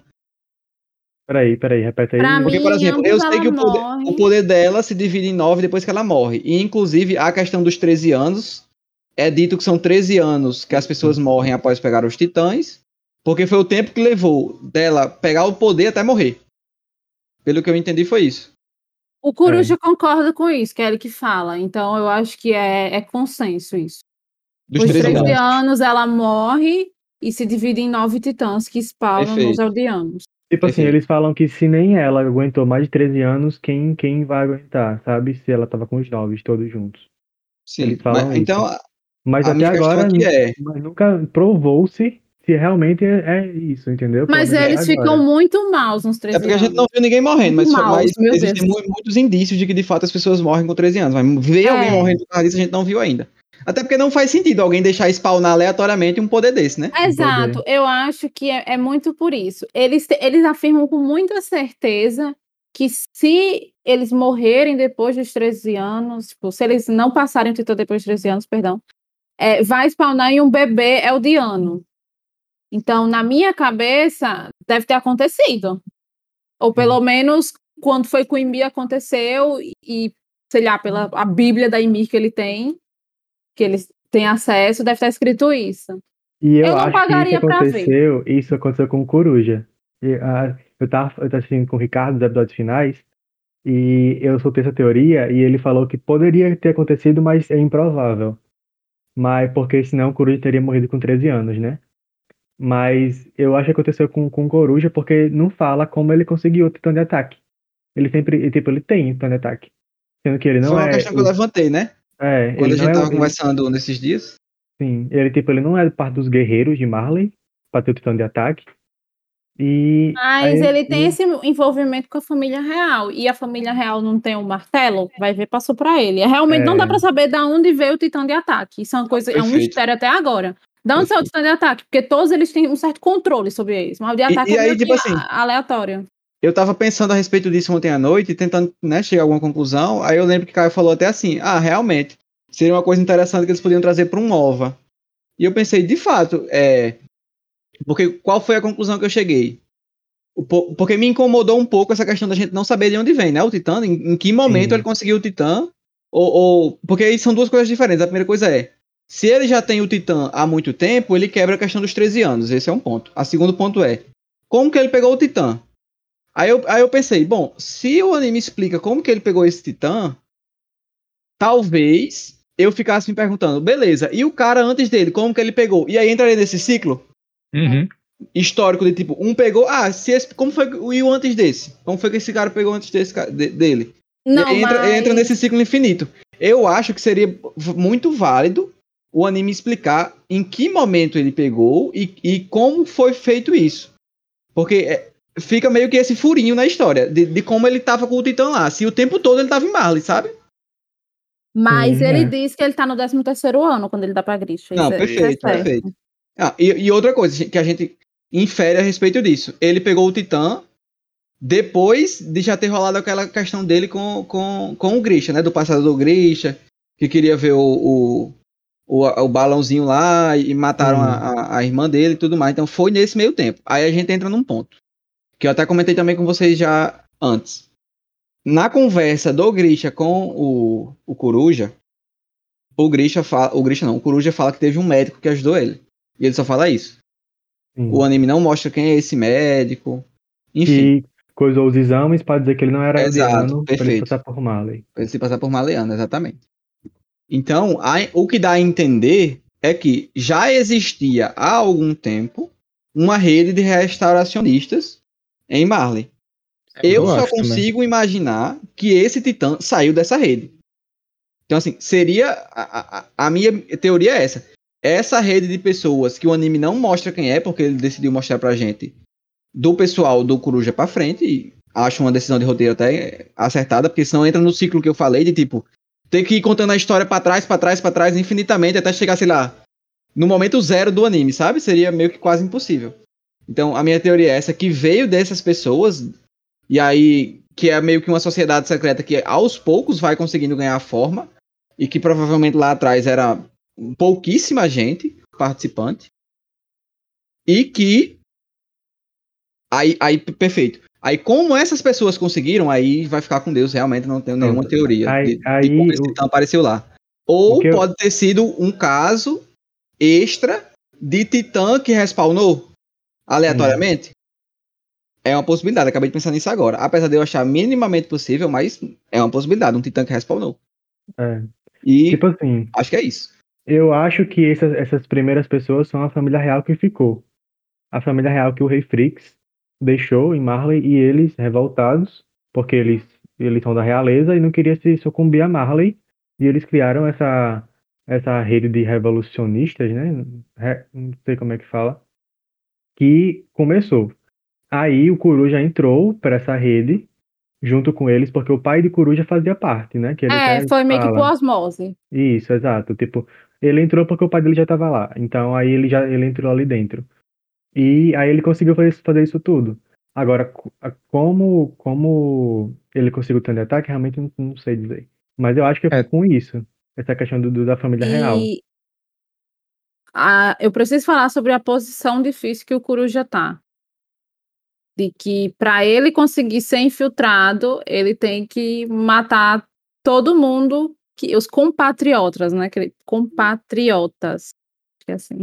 Peraí, peraí, repete aí. Pra Porque, mim, por exemplo, eu sei que o poder, morre. o poder dela se divide em nove depois que ela morre. E, inclusive, a questão dos 13 anos. É dito que são 13 anos que as pessoas morrem após pegar os titãs. Porque foi o tempo que levou dela pegar o poder até morrer. Pelo que eu entendi, foi isso. O Coruja concorda com isso, que é ele que fala. Então eu acho que é, é consenso isso. Dos Os 13 13 anos. anos ela morre e se divide em nove titãs que spawnam nos Perfeito. Tipo assim, eles falam que se nem ela aguentou mais de 13 anos, quem, quem vai aguentar, sabe? Se ela tava com os novos todos juntos. Sim. Eles falam Mas, então, Mas a até agora, aqui é. mas nunca provou-se se realmente é, é isso, entendeu? Mas eles ficam agora. muito maus nos 13 É porque a anos. gente não viu ninguém morrendo, mas, maus, mas existem Deus. mu- muitos indícios de que de fato as pessoas morrem com 13 anos. Mas ver É. alguém morrendo por causa disso a gente não viu ainda. Até porque não faz sentido alguém deixar spawnar aleatoriamente um poder desse, né? Exato, eu acho que é, é muito por isso. Eles, eles afirmam com muita certeza que se eles morrerem depois dos 13 anos, tipo, se eles não passarem o título depois dos 13 anos, perdão, é, vai spawnar em um bebê eldiano. Então, na minha cabeça, deve ter acontecido. Ou pelo menos quando foi com o Ymir aconteceu e, sei lá, pela a Bíblia da Ymir que ele tem, que eles têm acesso, deve estar escrito isso. E eu, Eu não acho que pagaria isso pra ver. aconteceu, isso aconteceu com o Coruja. E, ah, eu tava, eu tava assistindo com o Ricardo os episódios finais, e eu soltei essa teoria, e ele falou que poderia ter acontecido, mas é improvável. Mas porque senão o Coruja teria morrido com 13 anos, né? Mas eu acho que aconteceu com, com o Coruja porque não fala como ele conseguiu o titã de ataque. Ele sempre, tipo, ele tem o titã de ataque. Sendo que ele não Foi uma é. questão que eu o- levantei, né? É, Quando ele a gente é tava o- conversando nesses dias. Sim, ele tipo, ele não é parte dos guerreiros de Marley pra ter o titã de ataque. E Mas aí- ele tem esse envolvimento com a família real. E a família real não tem um martelo, vai ver, passou pra ele. Realmente não dá É. pra saber de onde veio o titã de ataque. Isso é uma coisa, é um Perfeito. mistério até agora. De onde saiu o titã de ataque? Porque todos eles têm um certo controle sobre eles. Mas o de ataque e é aí, meio tipo assim, aleatório. Eu tava pensando a respeito disso ontem à noite, tentando né, chegar a alguma conclusão. Aí eu lembro que o Caio falou até assim: ah, realmente, seria uma coisa interessante que eles podiam trazer para um OVA. E eu pensei, de fato, é. Porque qual foi a conclusão que eu cheguei? Porque me incomodou um pouco essa questão da gente não saber de onde vem, né? O Titã, em, em que momento Sim. ele conseguiu o Titã. Ou, ou- Porque aí são duas coisas diferentes. A primeira coisa é. Se ele já tem o Titã há muito tempo, ele quebra a questão dos 13 anos. Esse é um ponto. A segundo ponto é. Como que ele pegou o Titã? Aí eu, aí eu pensei, bom, se o anime explica como que ele pegou esse titã, talvez eu ficasse me perguntando, beleza, e o cara antes dele, como que ele pegou? E aí entraria nesse ciclo Uhum. histórico de tipo, um pegou, ah, se esse, como foi que- e o antes desse? Como foi que esse cara pegou antes desse, de- dele? Não, entra, mas... entra nesse ciclo infinito. Eu acho que seria muito válido o anime explicar em que momento ele pegou e, e como foi feito isso. Porque é, fica meio que esse furinho na história de, de como ele tava com o Titã lá. Se o tempo todo ele tava em Marley, sabe? Mas Sim, ele é. diz que ele tá no 13 terceiro ano quando ele dá pra Grisha. Não, Isso é- isso é perfeito, certo. perfeito. Ah, e, e outra coisa que a gente infere a respeito disso. Ele pegou o Titã depois de já ter rolado aquela questão dele com, com, com o Grisha, né? Do passado do Grisha, que queria ver o, o, o, o balãozinho lá e mataram Hum. a, a, a irmã dele e tudo mais. Então foi nesse meio tempo. Aí a gente entra num ponto. Que eu até comentei também com vocês já antes. Na conversa do Grisha com o, o Coruja, o Grisha fala. O Grisha não, o Coruja fala que teve um médico que ajudou ele. E ele só fala isso. sim. O anime não mostra quem é esse médico. Enfim, que coisou os exames pra dizer que ele não era Exato, eldiano, pra ele perfeito. passar por Marley. pra ele se passar por Maleana, exatamente. Então, a- o que dá a entender é que já existia há algum tempo uma rede de restauracionistas em Marley. Eu, Eu só acho também. consigo imaginar que esse titã saiu dessa rede. Então, assim, seria. A, a- a minha teoria é essa. Essa rede de pessoas que o anime não mostra quem é, porque ele decidiu mostrar pra gente do pessoal do Coruja pra frente, e acho uma decisão de roteiro até acertada, porque senão entra no ciclo que eu falei de tipo, ter que ir contando a história pra trás, pra trás, pra trás, infinitamente, até chegar, sei lá, no momento zero do anime, sabe? Seria meio que quase impossível. Então, a minha teoria é essa, que veio dessas pessoas, e aí, que é meio que uma sociedade secreta que aos poucos vai conseguindo ganhar forma, e que provavelmente lá atrás era pouquíssima gente participante, e que. Aí, aí, perfeito. Aí, como essas pessoas conseguiram, aí vai ficar com Deus, realmente não tenho nenhuma teoria Aí- de, de aí como esse titã apareceu lá. Ou que eu- pode ter sido um caso extra de titã que respawnou aleatoriamente. É uma possibilidade, acabei de pensar nisso agora. Apesar de eu achar minimamente possível, mas é uma possibilidade, um titã que respawnou. É. E Tipo assim, acho que é isso. eu acho que essas, essas primeiras pessoas são a família real que ficou. A família real que o rei Frix deixou em Marley e eles revoltados, porque eles, eles são da realeza e não queriam se sucumbir a Marley. E eles criaram essa, essa rede de revolucionistas, né? Re- não sei como é que fala. Que começou. Aí o Coruja entrou para essa rede junto com eles, porque o pai de Coruja fazia parte, né? Que ele É, foi meio que por osmose. Isso, exato. Tipo, ele entrou porque o pai dele já estava lá. Então aí ele já ele entrou ali dentro. E aí ele conseguiu fazer, isso- fazer isso tudo. Agora, como como ele conseguiu ter ataque, realmente não, não sei dizer. Mas eu acho que é, É. com isso. Essa questão do, do- da família real. A- eu preciso falar sobre a posição difícil que o Coruja tá. De que para ele conseguir ser infiltrado, ele tem que matar todo mundo, que os compatriotas, né? que ele- Compatriotas. Que é assim.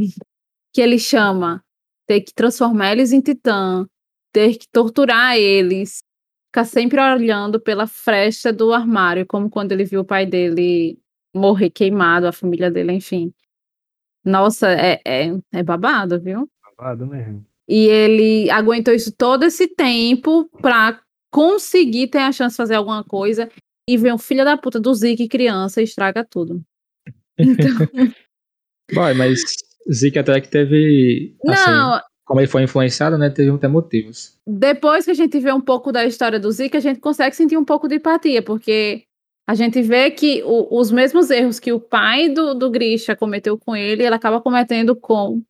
que ele chama, ter que transformar eles em titã, ter que torturar eles, ficar sempre olhando pela fresta do armário, como quando ele viu o pai dele morrer queimado, a família dele, enfim. Nossa, é, é, é babado, viu? Babado mesmo. E ele aguentou isso todo esse tempo pra conseguir ter a chance de fazer alguma coisa e vem o filho da puta do Zeke criança e estraga tudo. Então, Boy, mas Zeke até que teve. Assim, não, como ele foi influenciado, né? Teve até motivos. depois que a gente vê um pouco da história do Zeke, a gente consegue sentir um pouco de empatia, porque a gente vê que o- os mesmos erros que o pai do, do Grisha cometeu com ele, ele acaba cometendo com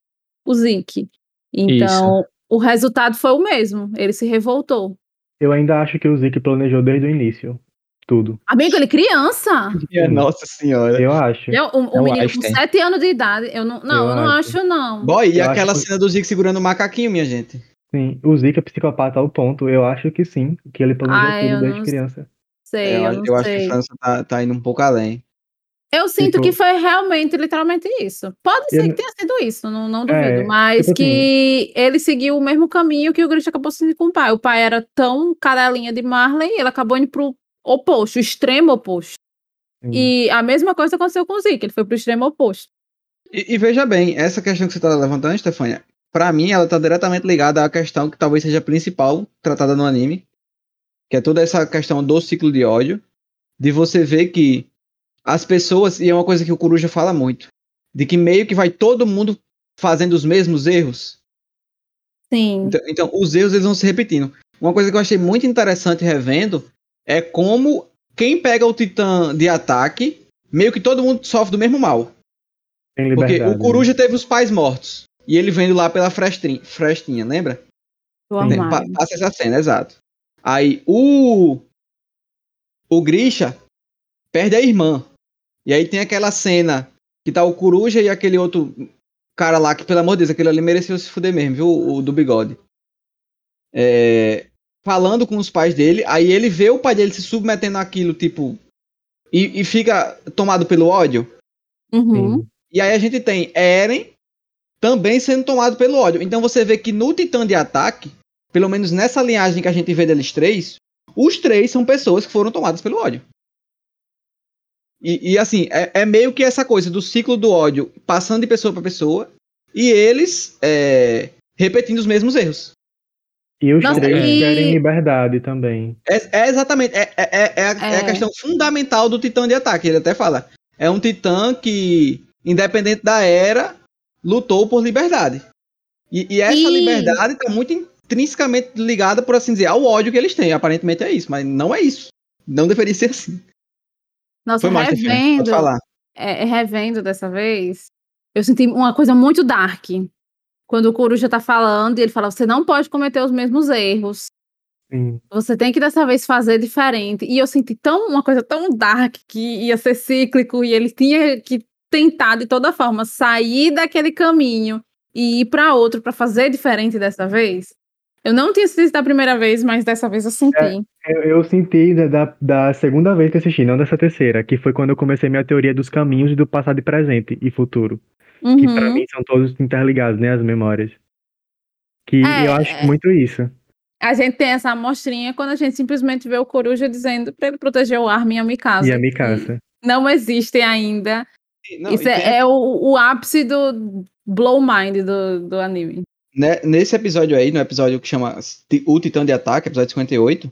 o Zeke. Então, o resultado foi o mesmo. Ele se revoltou. Eu ainda acho que o Zeke planejou desde o início. Tudo. Amigo, ele é criança. Minha Nossa senhora. Eu acho. Eu, É o menino Einstein. com 7 anos de idade. Eu não, não, Eu eu não acho. acho, não. Boy, e Eu aquela acho que- cena do Zeke segurando o macaquinho, minha gente? Sim. O Zeke é psicopata ao ponto. Eu acho que sim. Que ele planejou eu tudo desde não criança. Sei, É, eu, eu acho que a França tá, tá indo um pouco além. Eu sinto Tipo- que foi realmente, literalmente isso. Pode ser Eu- que tenha sido isso, não, não duvido. É, mas tipo que ele seguiu o mesmo caminho que o Grisha acabou seguindo com o pai. O pai era tão cadelinha de Marley, ele acabou indo pro oposto, o extremo oposto. E a mesma coisa aconteceu com o Zeke, ele foi pro extremo oposto. E, e veja bem, essa questão que você está levantando, Stefania, pra mim ela tá diretamente ligada à questão que talvez seja a principal tratada no anime, que é toda essa questão do ciclo de ódio, de você ver que as pessoas, e é uma coisa que o Coruja fala muito, de que meio que vai todo mundo fazendo os mesmos erros. Sim. Então, então, os erros eles vão se repetindo. Uma coisa que eu achei muito interessante revendo é como quem pega o Titã de ataque, meio que todo mundo sofre do mesmo mal. Tem Porque liberdade. o Coruja teve os pais mortos. E ele vendo lá pela frestinha, frestinha lembra? Do armário. Passa essa cena, exato. Aí o. O Grisha perde a irmã. E aí tem aquela cena que tá o Coruja e aquele outro cara lá, que pelo amor de Deus, aquele ali mereceu se fuder mesmo, viu? O, o do bigode. É, falando com os pais dele, aí ele vê o pai dele se submetendo àquilo, tipo. E, e fica tomado pelo ódio. Uhum. E aí a gente tem Eren também sendo tomado pelo ódio. Então você vê que no Titã de Ataque, pelo menos nessa linhagem que a gente vê deles três, os três são pessoas que foram tomadas pelo ódio. E, e, assim, é, é meio que essa coisa do ciclo do ódio passando de pessoa para pessoa e eles é, repetindo os mesmos erros. E os Nossa, três e- querem liberdade também. É, é exatamente, é, é, é, é a, é a É. questão fundamental do Titã de Ataque. Ele até fala, é um Titã que, independente da era, lutou por liberdade. E, e essa E- liberdade está muito intrinsecamente ligada, por assim dizer, ao ódio que eles têm. Aparentemente é isso, mas não é isso. Não deveria ser assim. Nossa, Foi mais, revendo, falar. é, revendo dessa vez, eu senti uma coisa muito dark. Quando o Coruja tá falando, e ele fala: você não pode cometer os mesmos erros. Sim. Você tem que dessa vez fazer diferente. E eu senti tão uma coisa tão dark que ia ser cíclico e ele tinha que tentar de toda forma sair daquele caminho e ir para outro para fazer diferente dessa vez. Eu não tinha sentido da primeira vez, mas dessa vez eu senti. Eu, eu senti da, da, da segunda vez que assisti, não dessa terceira, que foi quando eu comecei minha teoria dos caminhos do passado e presente e futuro. Que pra Uhum. mim são todos interligados, né? As memórias. Que É, eu acho é. muito isso. A gente tem essa amostrinha quando a gente simplesmente vê o Coruja dizendo para ele proteger o Armin e a Mikasa. E a que Mikasa. Não existem ainda. Não, Isso tem- é, é o, o ápice do blow mind do, do anime. Né, nesse episódio aí, no episódio que chama O Titã de Ataque, episódio 58,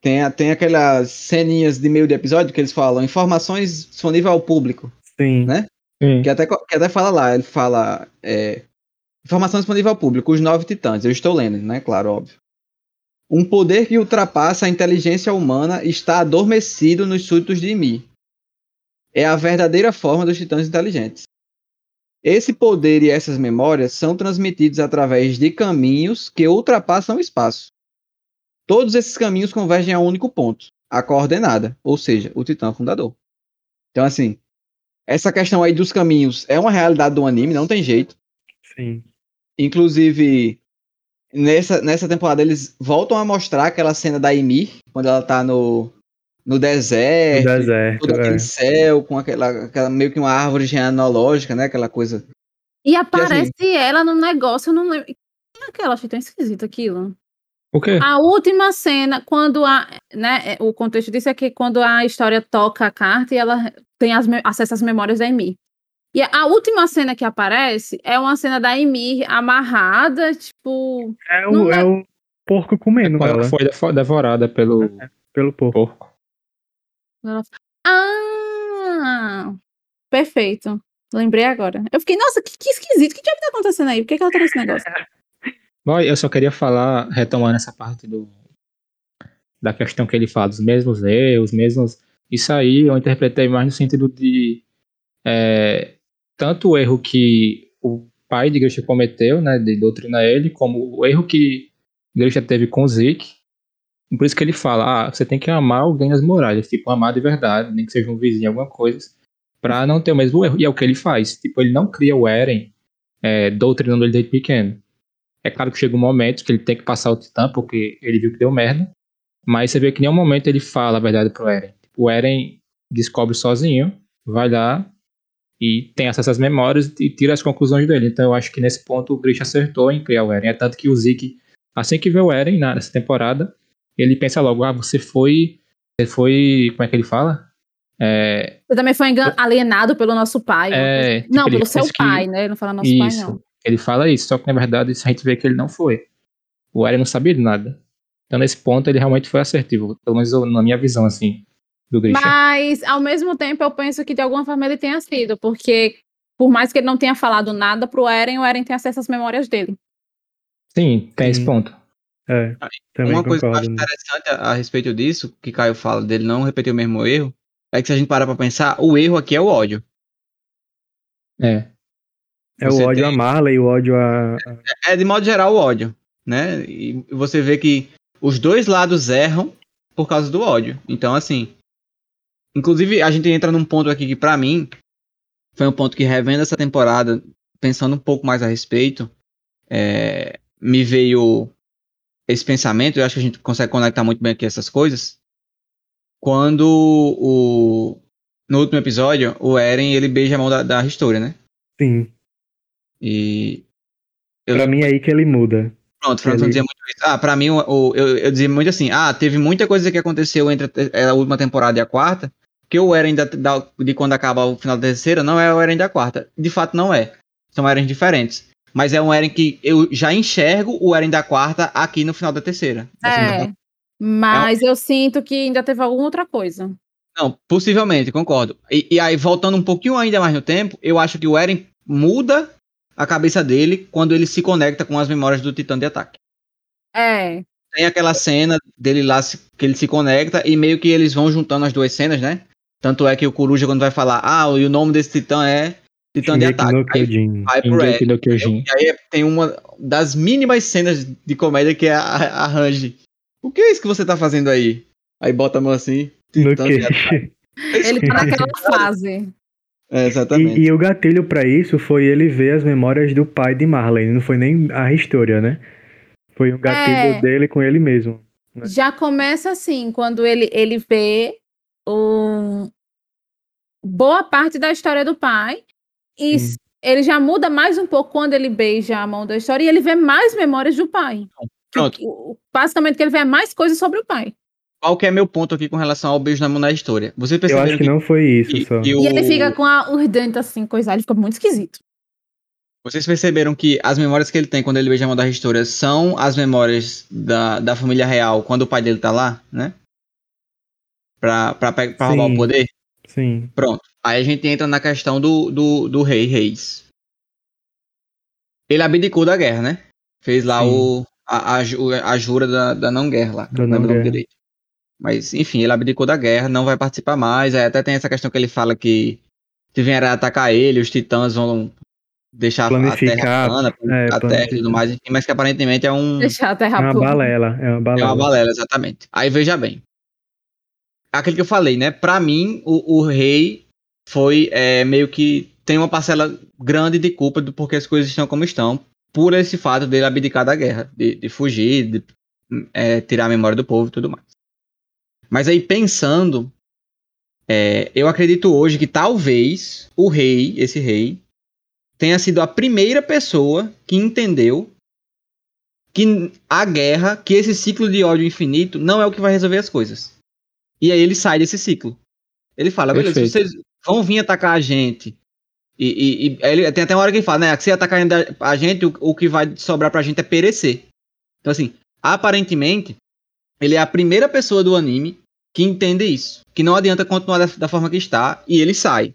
tem, a- tem aquelas ceninhas de meio de episódio que eles falam informações disponíveis ao público. Sim. Né? Sim. Que até, que até fala lá, ele fala é, informação disponível ao público, os nove titãs. Eu estou lendo, né? Claro, óbvio. Um poder que ultrapassa a inteligência humana está adormecido nos súditos de Mi. É a verdadeira forma dos titãs inteligentes. Esse poder e essas memórias são transmitidos através de caminhos que ultrapassam o espaço. Todos esses caminhos convergem a um único ponto, a coordenada, ou seja, o titã fundador. Então, assim, essa questão aí dos caminhos é uma realidade do anime, não tem jeito. Sim. Inclusive, nessa, nessa temporada eles voltam a mostrar aquela cena da Ymir, quando ela tá no, no No deserto, deserto. todo aquele é. céu, com aquela, aquela meio que uma árvore genealógica, né? Aquela coisa E aparece ela num negócio, eu não lembro. Que é aquela? Achei tão esquisito aquilo. O quê? A última cena, quando a. Né, o contexto disso é que quando a história toca a carta e ela tem as acesso às memórias da Emir. E a última cena que aparece é uma cena da Emir amarrada, tipo. É o, é- é o porco comendo Ela ela, foi devorada pelo pelo porco. porco. Ah! Perfeito. Lembrei agora. Eu fiquei, nossa, que, que esquisito. O que diabo tá acontecendo aí? Por que, que ela tá nesse negócio? Bom, eu só queria falar, retomando essa parte do da questão que ele fala dos mesmos erros, mesmos. Isso aí eu interpretei mais no sentido de é, tanto o erro que o pai de Grisha cometeu, né, de doutrinar ele, como o erro que Grisha teve com Zeke. Por isso que ele fala, ah, você tem que amar alguém nas muralhas, tipo, amar de verdade, nem que seja um vizinho, alguma coisa, pra não ter o mesmo erro. E é o que ele faz. Tipo, ele não cria o Eren é, doutrinando ele desde pequeno. É claro que chega um momento que ele tem que passar o Titã, porque ele viu que deu merda. Mas você vê que em nenhum momento ele fala a verdade pro Eren. O Eren descobre sozinho, vai lá e tem acesso às memórias e tira as conclusões dele. Então eu acho que nesse ponto o Grisha acertou em criar o Eren. É tanto que o Zeke, assim que vê o Eren nessa temporada, ele pensa logo, ah, você foi. Você foi. Como é que ele fala? É. Você também foi alienado pelo nosso pai. é tipo, não, ele pelo seu que- pai, né? Ele não fala nosso pai, Isso. não. Ele fala isso, só que na verdade isso a gente vê que ele não foi. O Eren não sabia de nada. Então nesse ponto ele realmente foi assertivo, pelo menos eu- na minha visão assim do Grisha. Mas, ao mesmo tempo, eu penso que de alguma forma ele tenha sido, porque por mais que ele não tenha falado nada pro Eren, o Eren tem acesso às memórias dele. Sim, tem esse ponto. É, também Uma coisa que eu acho né? interessante a, a respeito disso, que Caio fala dele não repetir o mesmo erro, é que se a gente parar pra pensar, o erro aqui é o ódio. É. É o Você ódio tem- a Marley, o ódio a. a- É de modo geral o ódio, né? E você vê que os dois lados erram por causa do ódio. Então, assim. Inclusive, a gente entra num ponto aqui que, pra mim, foi um ponto que, revendo essa temporada, pensando um pouco mais a respeito, é, me veio esse pensamento. Eu acho que a gente consegue conectar muito bem aqui essas coisas. Quando o. No último episódio, o Eren ele beija a mão da, da Historia, né? Sim. E. Eu- Pra mim é aí que ele muda. Pronto, Ele- dizia muito isso. Ah, pra mim, o, o- eu, eu dizia muito assim, ah, teve muita coisa que aconteceu entre a, te- a última temporada e a quarta, que o Eren da, da- de quando acaba o final da terceira não é o Eren da quarta. De fato, não é. São Erens diferentes. Mas é um Eren que eu já enxergo o Eren da quarta aqui no final da terceira. da segunda É. Mas eu sinto que ainda teve alguma outra coisa. Não, possivelmente, concordo. E, e aí, voltando um pouquinho ainda mais no tempo, eu acho que o Eren muda a cabeça dele quando ele se conecta com as memórias do Titã de Ataque. É. tem aquela cena dele lá que ele se conecta e meio que eles vão juntando as duas cenas, né? Tanto é que o Coruja, quando vai falar, ah, e o nome desse titã é Titã de Ataque. no Kyojin. vai pro Eren. no Kyojin. E aí tem uma das mínimas cenas de comédia que é a, a Range. O que é isso que você tá fazendo aí? Aí bota a mão assim. No Titã de Ataque. Ele tá naquela fase. É, exatamente. E, e o gatilho pra isso foi ele ver as memórias do pai de Marley. Não foi nem a história, né? Foi um gatilho É. dele com ele mesmo. Já começa assim, quando ele, ele vê um, boa parte da história do pai. E Sim. s- ele já muda mais um pouco quando ele beija a mão da história e ele vê mais memórias do pai. Pronto. Que- o- basicamente, que ele vê mais coisas sobre o pai. Qual que é meu ponto aqui com relação ao beijo na mão da história? Vocês Eu perceberam acho que não foi isso que- só. que E o- ele fica com a, os dentes assim, coisado, ele fica muito esquisito. Vocês perceberam que as memórias que ele tem quando ele beija a mão da Ristura são as memórias da, da família real quando o pai dele tá lá, né? Pra, pra, pe- pra roubar o poder? Sim. Pronto. Aí a gente entra na questão do, do, do rei Reis. Ele abdicou da guerra, né? Fez lá Sim. o, a, a, a jura da, da não guerra lá. Da não lembro guerra. direito. Mas, enfim, ele abdicou da guerra, não vai participar mais. Aí até tem essa questão que ele fala que se vier atacar ele, os titãs vão deixar a terra plana, é, a terra e tudo mais, enfim, mas que aparentemente é um, Deixar a É terra uma plana. balela. É uma é uma balela, exatamente. Aí veja bem. Aquilo que eu falei, né? Pra mim, o, o rei foi é, meio que. Tem uma parcela grande de culpa do porquê as coisas estão como estão. Por esse fato dele abdicar da guerra, de, de fugir, de é, tirar a memória do povo e tudo mais. Mas aí pensando, é, eu acredito hoje que talvez o rei, esse rei, tenha sido a primeira pessoa que entendeu que a guerra, que esse ciclo de ódio infinito não é o que vai resolver as coisas. E aí ele sai desse ciclo. Ele fala, beleza, Perfeito. vocês vão vir atacar a gente. E, e- e ele, tem até uma hora que ele fala, né? Se atacar a gente, o, o que vai sobrar pra gente é perecer. Então, assim, aparentemente, ele é a primeira pessoa do anime que entende isso. Que não adianta continuar da, da forma que está, e ele sai.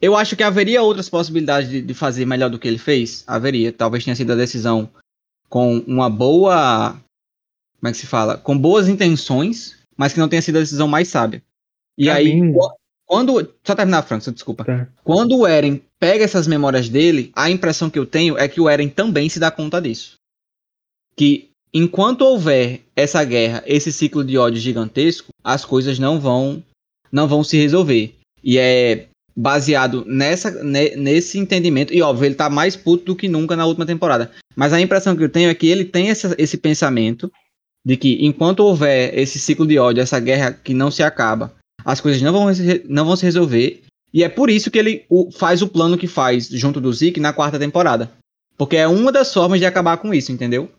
Eu acho que haveria outras possibilidades de, de fazer melhor do que ele fez. Haveria. Talvez tenha sido a decisão com uma boa. Como é que se fala? Com boas intenções, mas que não tenha sido a decisão mais sábia. E Pra aí, mim- qu- quando. Só terminar, Frank, só desculpa. Tá. Quando o Eren pega essas memórias dele, a impressão que eu tenho é que o Eren também se dá conta disso. Que enquanto houver essa guerra, esse ciclo de ódio gigantesco, as coisas não vão não vão se resolver. E é baseado nessa, ne- nesse entendimento. E óbvio, ele tá mais puto do que nunca na última temporada. Mas a impressão que eu tenho é que ele tem essa- esse pensamento de que enquanto houver esse ciclo de ódio, essa guerra que não se acaba, as coisas não vão, se- não vão se resolver. E é por isso que ele o- faz o plano que faz junto do Zeke na quarta temporada. Porque é uma das formas de acabar com isso, entendeu?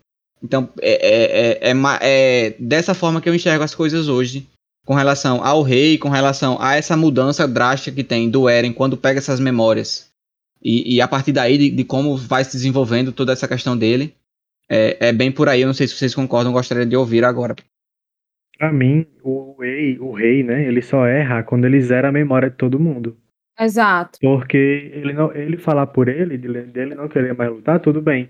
Então, é, é, é, é é dessa forma que eu enxergo as coisas hoje com relação ao rei, com relação a essa mudança drástica que tem do Eren quando pega essas memórias. E, e a partir daí, de, de como vai se desenvolvendo toda essa questão dele. É, é bem por aí, eu não sei se vocês concordam, gostaria de ouvir agora. Pra mim, o rei, o rei, né, ele só erra quando ele zera a memória de todo mundo. Exato. Porque ele não, ele falar por ele, dele, não querer mais lutar, tudo bem.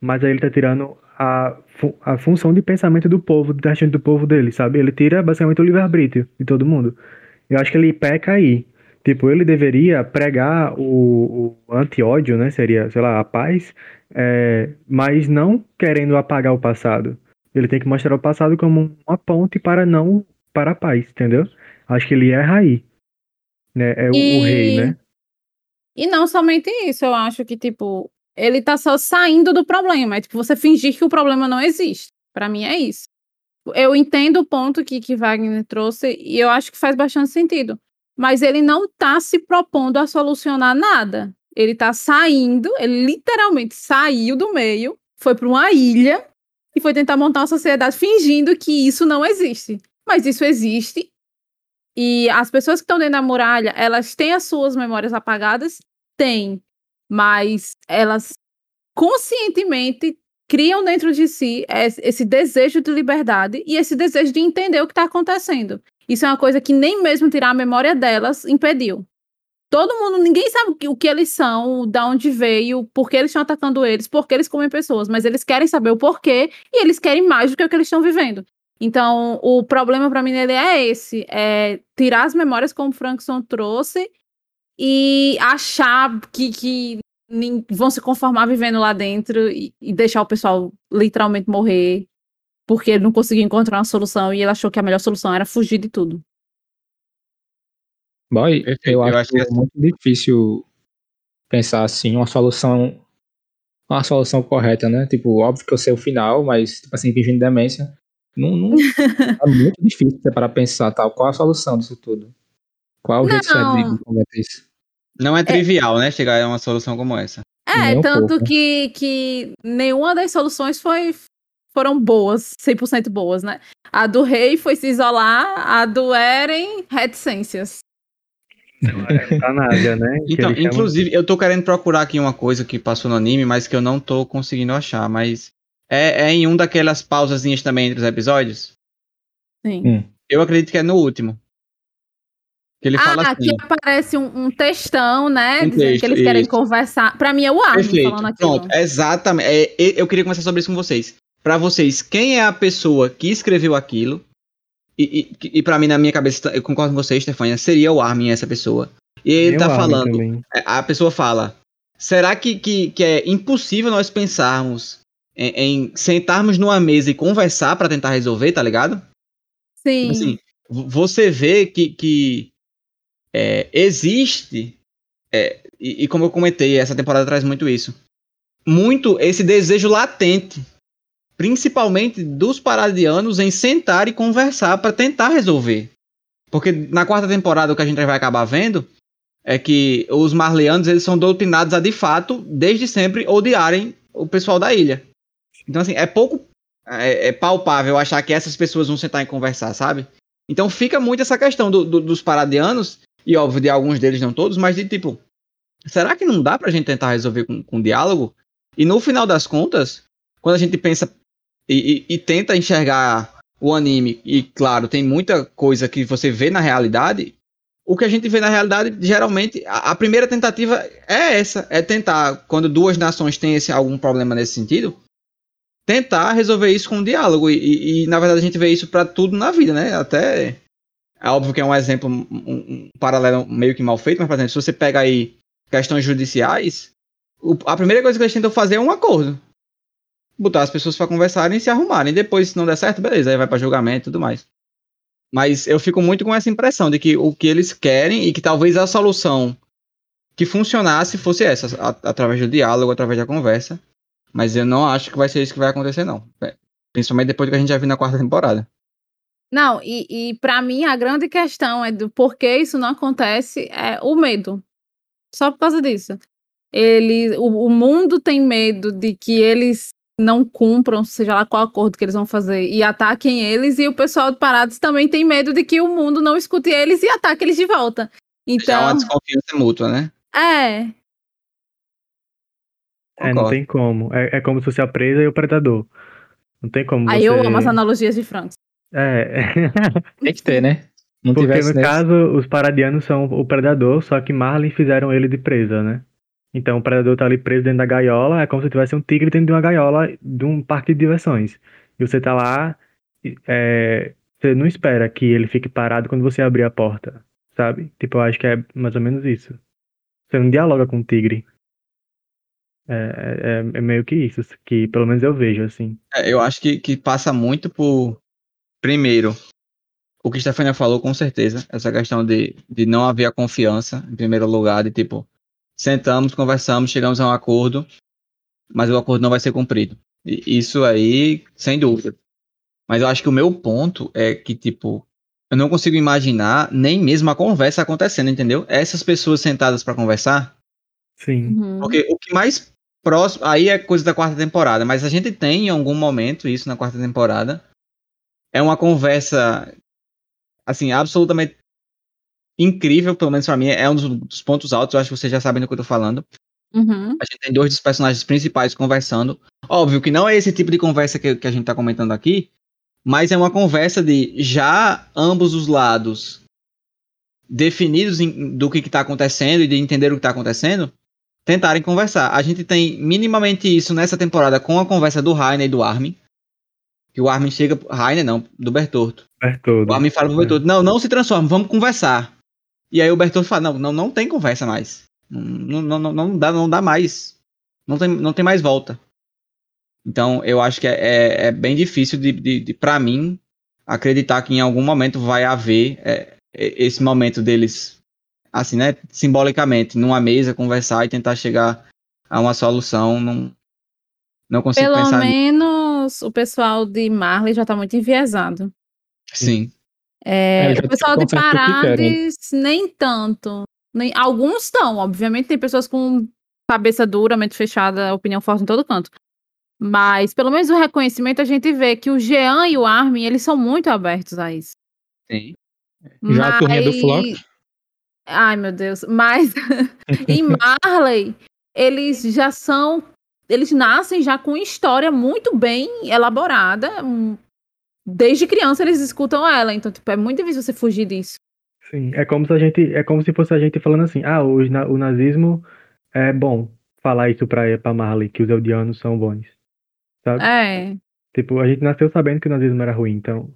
Mas aí ele tá tirando a, fu- a função de pensamento do povo, da gente do povo dele, sabe? Ele tira basicamente o livre-arbítrio de todo mundo. Eu acho que ele peca aí. Tipo, ele deveria pregar o, o anti-ódio, né? Seria, sei lá, a paz, é, mas não querendo apagar o passado. Ele tem que mostrar o passado como uma ponte para não para a paz, entendeu? Acho que ele erra aí. Né? É o, o E- rei, né? E não somente isso, eu acho que, tipo, ele tá só saindo do problema. É tipo, você fingir que o problema não existe. Pra mim é isso. Eu entendo o ponto que, que Wagner trouxe e eu acho que faz bastante sentido. Mas ele não tá se propondo a solucionar nada. Ele tá saindo, ele literalmente saiu do meio, foi pra uma ilha e foi tentar montar uma sociedade fingindo que isso não existe. Mas isso existe e as pessoas que estão dentro da muralha, elas têm as suas memórias apagadas? Têm. Mas elas conscientemente criam dentro de si es- esse desejo de liberdade e esse desejo de entender o que está acontecendo. Isso é uma coisa que nem mesmo tirar a memória delas impediu. Todo mundo, ninguém sabe o que, eles são, da onde veio, por que eles estão atacando eles, por que eles comem pessoas, mas eles querem saber o porquê e eles querem mais do que o que eles estão vivendo. Então, o problema pra mim nele é esse: é tirar as memórias como o Frankson trouxe e achar que, que vão se conformar vivendo lá dentro e, e deixar o pessoal literalmente morrer porque ele não conseguiu encontrar uma solução e ele achou que a melhor solução era fugir de tudo. Boy, Perfeito, eu, eu acho, acho que muito difícil pensar assim, uma solução uma solução correta, né? Tipo, óbvio que eu sei o final, mas, tipo assim, fingindo demência, não, não é muito difícil você parar pra pensar, tal, qual a solução disso tudo? Qual o jeito certo de Não. de combater isso? Não é trivial, né? Chegar a uma solução como essa. É, Nem um tanto pouco. que, que nenhuma das soluções foi, foram boas, 100% boas, né? A do rei foi se isolar, a do Eren, reticências. Eutanásia, né? Que Então, inclusive, eu tô querendo procurar aqui uma coisa que passou no anime, mas que eu não tô conseguindo achar. Mas é, é em um daquelas pausazinhas também entre os episódios. Sim. Hum. Eu acredito que é no último. Que ele fala Ah, assim. que aparece um, um textão, né? Um dizendo que texto, eles querem isso. conversar. Pra mim é o Armin Perfeito. falando aquilo. Pronto, exatamente. É, e- eu queria conversar sobre isso com vocês. Pra vocês, quem é a pessoa que escreveu aquilo? E, e, e para mim, na minha cabeça, eu concordo com vocês, Stefania, seria o Armin essa pessoa. E ele Tem tá falando, também. É, a pessoa fala: será que, que, que é impossível nós pensarmos em, em sentarmos numa mesa e conversar pra tentar resolver, tá ligado? Sim. Tipo assim, você vê que, que é, existe, é, e, e como eu comentei, essa temporada traz muito isso, muito esse desejo latente, principalmente dos paradianos, em sentar e conversar pra tentar resolver. Porque na quarta temporada o que a gente vai acabar vendo é que os marleanos eles são doutrinados a de fato, desde sempre, odiarem o pessoal da ilha. Então, assim, é pouco é, é palpável achar que essas pessoas vão sentar e conversar, sabe? Então fica muito essa questão do, do, dos paradianos, e óbvio, de alguns deles, não todos, mas de tipo, será que não dá pra gente tentar resolver com, com diálogo? E no final das contas, quando a gente pensa e, e, tenta enxergar o anime, e claro, tem muita coisa que você vê na realidade, o que a gente vê na realidade, geralmente, a, a, primeira tentativa é essa, é tentar, quando duas nações têm esse, algum problema nesse sentido, tentar resolver isso com um diálogo. E, e, e na verdade a gente vê isso para tudo na vida, né? Até é óbvio que é um exemplo, um, um, paralelo meio que mal feito, mas por exemplo, se você pega aí questões judiciais, o, a primeira coisa que eles tentam fazer é um acordo. Botar as pessoas para conversarem e se arrumarem. Depois, se não der certo, beleza, aí vai para julgamento e tudo mais. Mas eu fico muito com essa impressão de que o que eles querem e que talvez a solução que funcionasse fosse essa, a, através do diálogo, através da conversa. Mas eu não acho que vai ser isso que vai acontecer, não. É, principalmente depois que a gente já viu na quarta temporada. Não, e, e para mim a grande questão é do porquê isso não acontece é o medo. Só por causa disso. Ele, o, o mundo tem medo de que eles não cumpram, seja lá qual acordo que eles vão fazer, e ataquem eles, e o pessoal de Parados também tem medo de que o mundo não escute eles e ataque eles de volta. Então, Já é uma então desconfiança mútua, né? É, é, não tem como. É, é como se fosse a presa e o predador. Não tem como Aí você... eu amo as analogias de Franks. É. tem que ter, né? Não Porque no nesse... caso, os paradianos são o predador, só que Marlin fizeram ele de presa, né? Então o predador tá ali preso dentro da gaiola, é como se tivesse um tigre dentro de uma gaiola de um parque de diversões. E você tá lá, é, você não espera que ele fique parado quando você abrir a porta, sabe? Tipo, eu acho que é mais ou menos isso. Você não dialoga com o tigre. É, é, é, meio que isso, que pelo menos eu vejo, assim. É, eu acho que, que passa muito por, primeiro, o que Stefania falou, com certeza, essa questão de, de não haver a confiança, em primeiro lugar, de tipo, sentamos, conversamos, chegamos a um acordo, mas o acordo não vai ser cumprido. E isso aí, sem dúvida. Mas eu acho que o meu ponto é que, tipo, eu não consigo imaginar nem mesmo a conversa acontecendo, entendeu? Essas pessoas sentadas para conversar. Sim. Uhum. Porque o que mais próximo. Aí é coisa da quarta temporada, mas a gente tem em algum momento isso na quarta temporada. É uma conversa, assim, absolutamente incrível, pelo menos pra mim. É um dos pontos altos, eu acho que vocês já sabem do que eu tô falando. Uhum. A gente tem dois dos personagens principais conversando. Óbvio que não é esse tipo de conversa que, que a gente tá comentando aqui, mas é uma conversa de já ambos os lados definidos em, do que, está acontecendo e de entender o que está acontecendo, tentarem conversar. A gente tem minimamente isso nessa temporada com a conversa do Rainer e do Armin. Que o Armin chega. Rainer não, do Bertolto. Bertoldo. O Armin fala pro Bertoldo: é. Não, não se transforma, vamos conversar. E aí o Bertoldo fala: Não, não, não tem conversa mais. Não, não, não, não, dá, não dá mais. Não tem, não tem mais volta. Então eu acho que é, é, é bem difícil de, de, de para mim acreditar que em algum momento vai haver é, esse momento deles assim, né, simbolicamente, numa mesa, conversar e tentar chegar a uma solução, não, não consigo Pelo pensar... Pelo menos o pessoal de Marley já tá muito enviesado. Sim. É, é o pessoal de Parades, nem tanto. Nem, alguns estão, obviamente, tem pessoas com cabeça dura, mente fechada, opinião forte em todo canto. Mas, pelo menos o reconhecimento, a gente vê que o Jean e o Armin, eles são muito abertos a isso. Sim. Já Mas... a turminha do Flop? Ai, meu Deus. Mas em Marley, eles já são. Eles nascem já com história muito bem elaborada. Desde criança eles escutam ela. Então, tipo, é muito difícil você fugir disso. Sim, é como se a gente. É como se fosse a gente falando assim, ah, o, o nazismo é bom falar isso pra, pra Marley, que os eldianos são bons. Sabe? É. Tipo, a gente nasceu sabendo que o nazismo era ruim, então.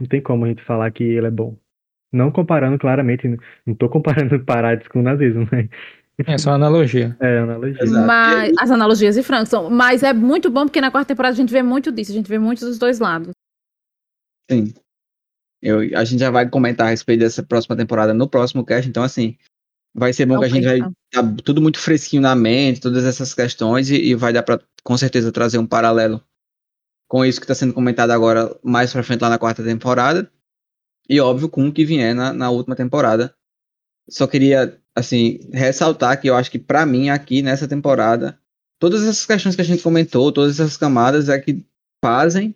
Não tem como a gente falar que ele é bom. Não comparando claramente, não tô comparando Parades com o nazismo, né? É só analogia. É, analogia. Mas, as analogias de Frank são. Mas é muito bom porque na quarta temporada a gente vê muito disso, a gente vê muito dos dois lados. Sim. Eu, a gente já vai comentar a respeito dessa próxima temporada no próximo cast, então assim, vai ser bom que a gente vai tá tudo muito fresquinho na mente, todas essas questões, e, e vai dar para com certeza trazer um paralelo com isso que está sendo comentado agora mais pra frente lá na quarta temporada. E óbvio, com o que vier na, na última temporada. Só queria assim, ressaltar que eu acho que pra mim aqui nessa temporada, todas essas questões que a gente comentou, todas essas camadas é que fazem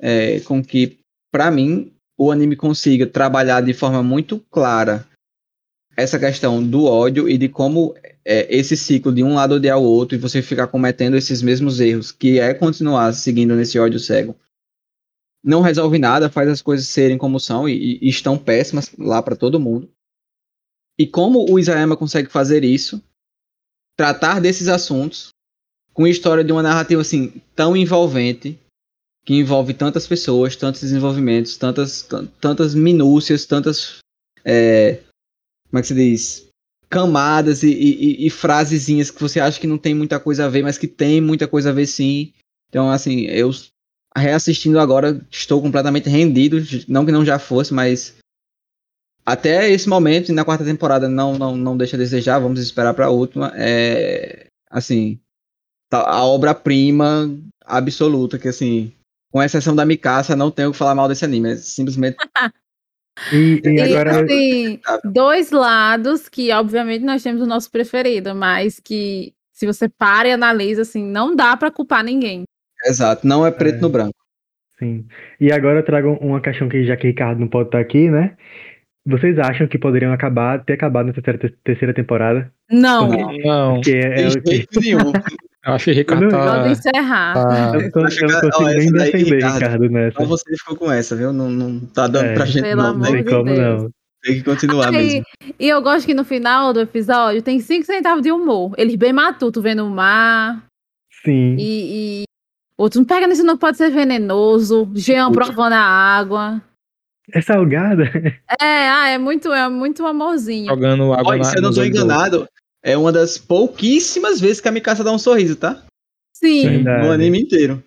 é, com que, pra mim, o anime consiga trabalhar de forma muito clara essa questão do ódio e de como é, esse ciclo de um lado odiar o outro e você ficar cometendo esses mesmos erros, que é continuar seguindo nesse ódio cego, não resolve nada, faz as coisas serem como são e, e estão péssimas lá para todo mundo. E como o Isayama consegue fazer isso, tratar desses assuntos com a história de uma narrativa assim tão envolvente, que envolve tantas pessoas, tantos desenvolvimentos, tantas, tantas minúcias, tantas é, como é que se diz? Camadas e, e, e, frasezinhas que você acha que não tem muita coisa a ver, mas que tem muita coisa a ver sim. Então, assim, eu reassistindo agora, estou completamente rendido. Não que não já fosse, mas até esse momento, e na quarta temporada não, não, não deixa a desejar, vamos esperar para a última. É, assim, tá, a obra-prima absoluta, que assim, com exceção da Mikasa, não tenho o que falar mal desse anime. É simplesmente E, e agora. E, assim, dois lados que, obviamente, nós temos o nosso preferido, mas que, se você para e analisa, assim, não dá para culpar ninguém. Exato, não é preto é, no branco. Sim. E agora eu trago uma questão que, já que Ricardo não pode estar aqui, né? Vocês acham que poderiam acabar, ter acabado na terceira, terceira temporada? Não. Não. Que é, é o que... Eu acho que Ricardo tá... Pode encerrar. Tá... Eu, tô, eu não consigo nem defender Ricardo, Ricardo nessa. Só você ficou com essa, viu? Não, não tá dando é, pra gente Pelo não. Amor Né? de como Deus. não. Tem que continuar Ai, mesmo. E eu gosto que no final do episódio tem cinco centavos de humor. Eles bem matuto vendo o mar. Sim. E, e... outro não pega nisso, não pode ser venenoso. Jean provando a água. É salgada? É, ah, é muito, é muito amorzinho. Jogando água Olha, na se eu não tô enganado, é uma das pouquíssimas vezes que a Mikasa dá um sorriso, tá? Sim. Verdade. No anime inteiro.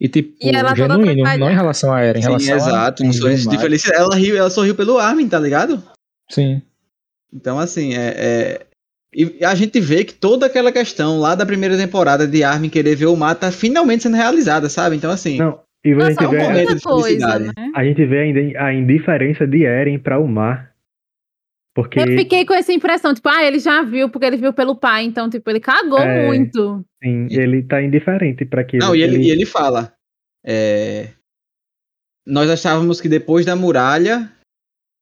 E tipo, E genuíno, não em relação a Eren, em Sim, relação exato. a... Um sorriso de felicidade. Ela, riu, ela sorriu pelo Armin, tá ligado? Sim. Então, assim, é, é- E a gente vê que toda aquela questão lá da primeira temporada de Armin querer ver o mar tá finalmente sendo realizada, sabe? Então, assim. Não, e a Nossa, gente é um vê, momento muita de coisa, felicidade. né? a gente vê ainda a indiferença de Eren para o mar. Porque, Eu fiquei com essa impressão, tipo, ah, ele já viu, porque ele viu pelo pai, então, tipo, ele cagou É. muito. sim, ele tá indiferente para aquilo. Não, e ele, e ele fala. é, Nós achávamos que depois da muralha.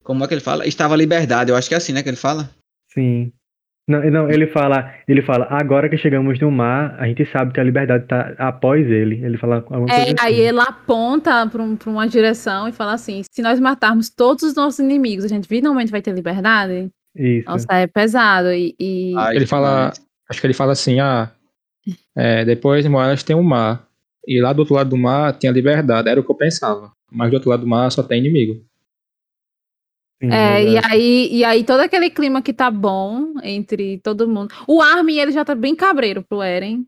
Como é que ele fala? Estava a liberdade. Eu acho que é assim, né? Que ele fala. Sim. Não, não, ele fala, ele fala, agora que chegamos no mar, a gente sabe que a liberdade tá após ele. Ele fala alguma É, coisa aí assim. ele aponta pra, um- pra uma direção e fala assim: se nós matarmos todos os nossos inimigos, a gente finalmente vai ter liberdade? Isso. Nossa, é pesado. E, e- Ele fala, acho que ele fala assim, ah, é, depois de Moelas tem o mar. E lá do outro lado do mar tinha liberdade, era o que eu pensava. Mas do outro lado do mar só tem inimigo. Sim, é, e aí, e aí todo aquele clima que tá bom entre todo mundo. O Armin, ele já tá bem cabreiro pro Eren.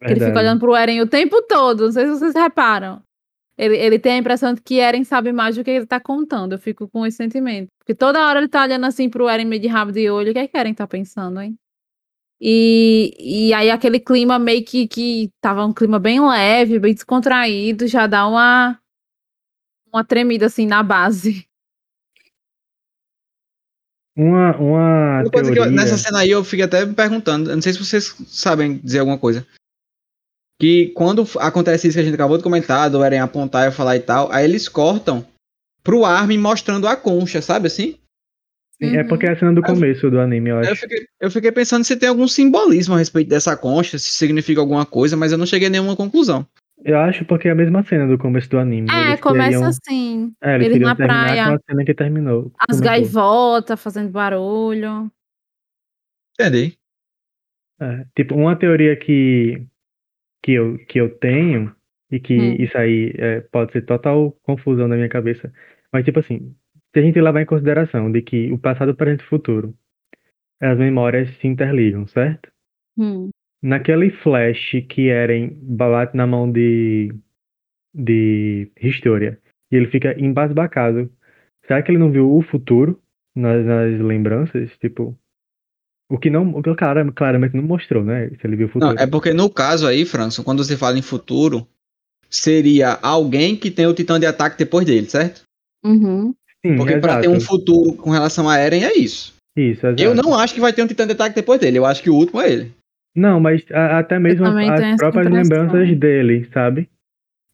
Ele fica olhando pro Eren o tempo todo. Não sei se vocês reparam. Ele, ele tem a impressão de que Eren sabe mais do que ele tá contando. Eu fico com esse sentimento. Porque toda hora ele tá olhando assim pro Eren meio de rabo de olho. O que é que Eren tá pensando, hein? E, e aí aquele clima meio que, que tava um clima bem leve, bem descontraído, já dá uma, uma tremida assim na base. Uma, uma Uma coisa que eu- teoria... nessa cena aí eu fico até me perguntando, eu não sei se vocês sabem dizer alguma coisa. Que quando acontece isso que a gente acabou de comentar, do Eren apontar e falar e tal, aí eles cortam pro Armin mostrando a concha, sabe assim? Sim, É porque é a cena do começo do anime, eu Aí Eu acho. fiquei, eu fiquei pensando se tem algum simbolismo a respeito dessa concha, se significa alguma coisa, mas eu não cheguei a nenhuma conclusão. Eu acho porque é a mesma cena do começo do anime. É, Eles começa queriam- assim. É, eles eles na praia. com a cena que terminou. As gaivotas fazendo barulho. Entendi. É, tipo, uma teoria que, que, eu, que eu tenho, e que Hum. isso aí é, pode ser total confusão na minha cabeça, mas tipo assim, se a gente levar em consideração de que o passado, presente e futuro, as memórias se interligam, certo? Hum. Naquele flash que Eren bate na mão de, de Historia, e ele fica embasbacado, será que ele não viu o futuro nas, nas lembranças? Tipo, o que não, o que cara, claramente não mostrou, né? Se ele viu o futuro. Não, é porque no caso aí, Franço, quando você fala em futuro, seria alguém que tem o titã de ataque depois dele, certo? Uhum. Sim, Porque pra ter um futuro com relação a Eren é isso. Isso, exato. Eu não acho que vai ter um Titã de ataque depois dele. Eu acho que o último é ele. Não, mas a- até mesmo as, próprias lembranças dele, sabe?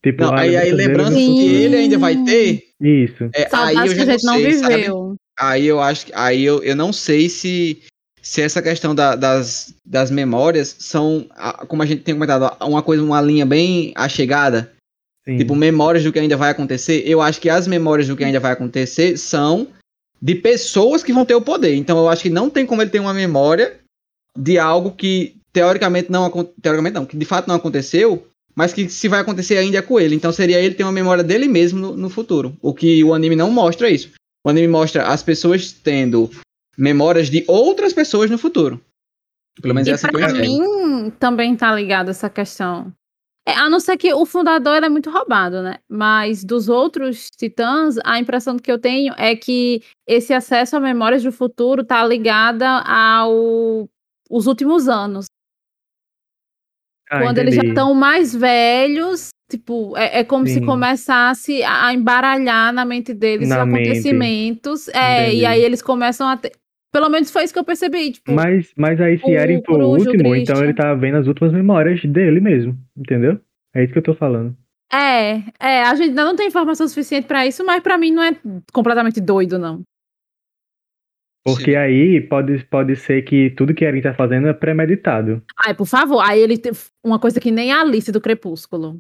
Tipo, Não, aí, aí lembrança dele que ele ainda vai ter. Isso. é, aí eu que a gente não sei, sabe? viveu. Aí eu acho que. Aí eu, eu não sei se, se essa questão da- das, das memórias são, como a gente tem comentado, uma coisa, uma linha bem achegada. Sim. Tipo, memórias do que ainda vai acontecer. Eu acho que as memórias do que ainda vai acontecer são de pessoas que vão ter o poder. Então eu acho que não tem como ele ter uma memória de algo que teoricamente não teoricamente não, que de fato não aconteceu, mas que se vai acontecer ainda é com ele. Então seria ele ter uma memória dele mesmo no, no futuro. O que o anime não mostra é isso. O anime mostra as pessoas tendo memórias de outras pessoas no futuro. Pelo menos é E eu pra mim também tá ligado essa questão. É, a não ser que o fundador ele é muito roubado, né? Mas dos outros titãs, a impressão que eu tenho é que esse acesso a memórias do futuro tá ligada ao os últimos anos. Ah, quando eles já entendi. estão mais velhos, tipo, é, é como se Sim. começasse a embaralhar na mente deles Na os mente. acontecimentos. É, Entendi. e aí eles começam a ter. Pelo menos foi isso que eu percebi. Tipo, Mas, mas aí se Eren for o último, Christian. então ele tá vendo as últimas memórias dele mesmo, entendeu? É isso que eu tô falando. É, é, a gente ainda não tem informação suficiente pra isso, mas pra mim não é completamente doido, não. Porque aí pode, pode ser que tudo que Eren tá fazendo é premeditado. Ai, por favor, aí ele tem uma coisa que nem a Alice do Crepúsculo.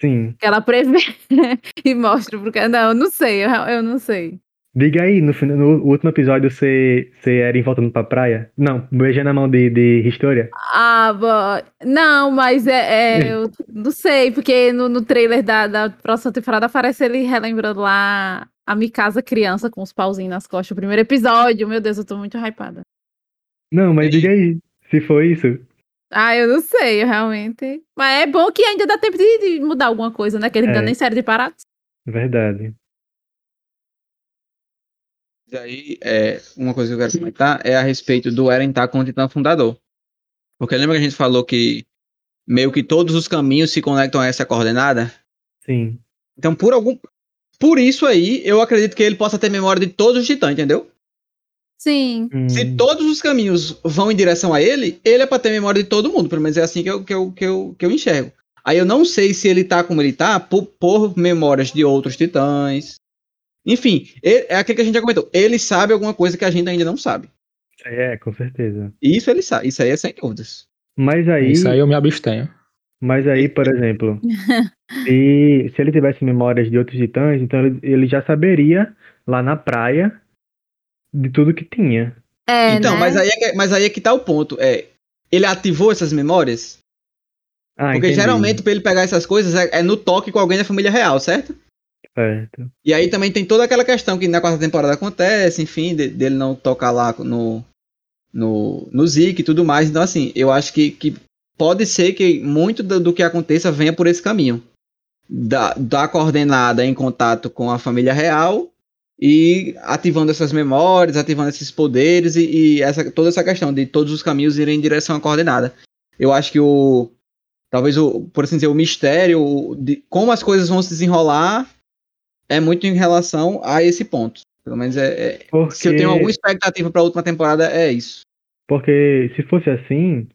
Sim. Que ela prevê e mostra, porque. Não, eu não sei, eu, eu não sei. Diga aí, no, no último episódio você, você Eren voltando pra praia? Não, beijando a mão de, de Historia? Ah, bo- não, mas é, é, eu não sei, porque no, no trailer da, da próxima temporada aparece ele relembrando lá a Mikasa criança com os pauzinhos nas costas. O primeiro episódio, meu Deus, eu tô muito hypada. Não, mas diga aí, se foi isso. Ah, eu não sei, realmente. Mas é bom que ainda dá tempo de, de mudar alguma coisa, né? Que ele ainda É. nem série de parados. Verdade. E aí, é, uma coisa que eu quero comentar é a respeito do Eren estar com o Titã Fundador. Porque lembra que a gente falou que meio que todos os caminhos se conectam a essa coordenada? Sim. Então, por algum. Por isso aí, eu acredito que ele possa ter memória de todos os titãs, entendeu? Sim. Hum, Se todos os caminhos vão em direção a ele, ele é pra ter memória de todo mundo. Pelo menos é assim que eu, que eu, que eu, que eu enxergo. Aí eu não sei se ele tá como ele tá por, por memórias de outros titãs. Enfim, ele- é aquilo que a gente já comentou. Ele sabe alguma coisa que a gente ainda não sabe. É, com certeza. E Isso ele sabe. Isso aí é sem dúvidas. Mas aí, Isso aí eu me abstenho. mas aí, por exemplo, se, se ele tivesse memórias de outros titãs, então ele, ele já saberia lá na praia de tudo que tinha. É, então, né? mas, aí é que, mas aí é que tá o ponto. É, ele ativou essas memórias? Ah, Porque entendi. geralmente, pra ele pegar essas coisas, é, é no toque com alguém da família real, certo? Certo. E aí também tem toda aquela questão que na quarta temporada acontece, enfim, de- dele não tocar lá no, no, no Zeke e tudo mais. Então, assim, eu acho que, que pode ser que muito do, do que aconteça venha por esse caminho. Da, da coordenada em contato com a família real e ativando essas memórias, ativando esses poderes e, e essa, toda essa questão de todos os caminhos irem em direção à coordenada. Eu acho que o. Talvez o, por assim dizer, o mistério de como as coisas vão se desenrolar é muito em relação a esse ponto. Pelo menos é, é- Porque, se eu tenho alguma expectativa para a última temporada é isso. porque se fosse assim,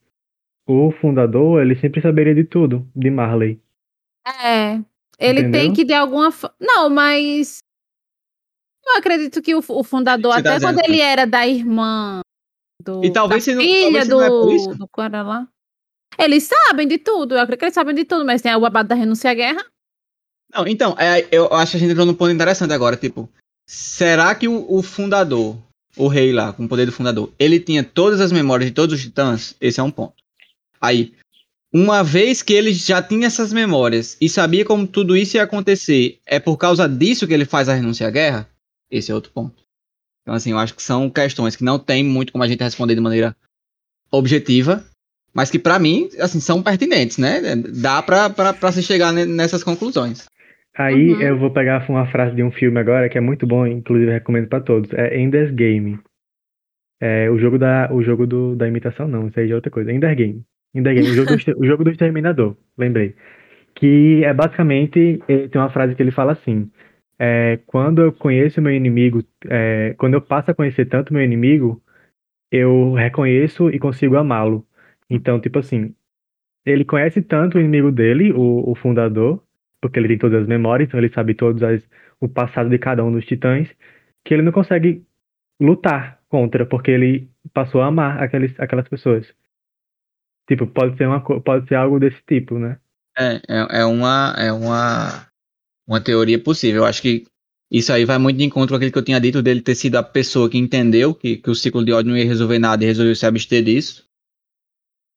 o fundador, ele sempre saberia de tudo, de Marley. É. Ele Entendeu? tem que de alguma forma. Não, mas. Eu acredito que o, o fundador, tá até quando ele era da irmã do. E talvez da se não- filha talvez se não é por isso. do, do cara lá. Eles sabem de tudo, eu acredito que eles sabem de tudo, mas tem o babado da renúncia à guerra. Não, então, é, eu acho que a gente entrou num ponto interessante agora, tipo, será que o, o fundador, o rei lá, com o poder do fundador, ele tinha todas as memórias de todos os titãs? Esse é um ponto. Aí, uma vez que ele já tinha essas memórias e sabia como tudo isso ia acontecer, é por causa disso que ele faz a renúncia à guerra? Esse é outro ponto. Então, assim, eu acho que são questões que não tem muito como a gente responder de maneira objetiva, mas que pra mim, assim, são pertinentes, né? Dá pra se chegar ne- nessas conclusões. Aí Uhum. eu vou pegar uma frase de um filme agora que é muito bom, inclusive recomendo pra todos. É Ender's Game. É o jogo da, o jogo do, da imitação, não, isso aí já é outra coisa. Ender Game. Ender Game, o jogo do, o jogo do exterminador, lembrei. Que é basicamente, tem uma frase que ele fala assim: é, quando eu conheço meu inimigo, é, quando eu passo a conhecer tanto meu inimigo, eu reconheço e consigo amá-lo. Então, tipo assim, ele conhece tanto o inimigo dele, o, o fundador, porque ele tem todas as memórias, então ele sabe todos as, o passado de cada um dos titãs, que ele não consegue lutar contra, porque ele passou a amar aqueles, aquelas pessoas. Tipo, pode ser, uma, pode ser algo desse tipo, né? É, é, é uma, é uma, uma teoria possível. Eu acho que isso aí vai muito de encontro com aquilo que eu tinha dito dele ter sido a pessoa que entendeu que, que o ciclo de ódio não ia resolver nada e resolveu se abster disso.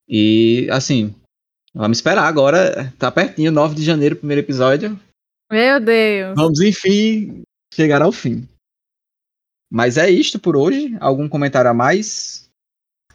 E, assim, vamos esperar agora. Tá pertinho, 9 de janeiro, primeiro episódio. Meu Deus. Vamos, enfim, chegar ao fim. Mas é isto por hoje. Algum comentário a mais?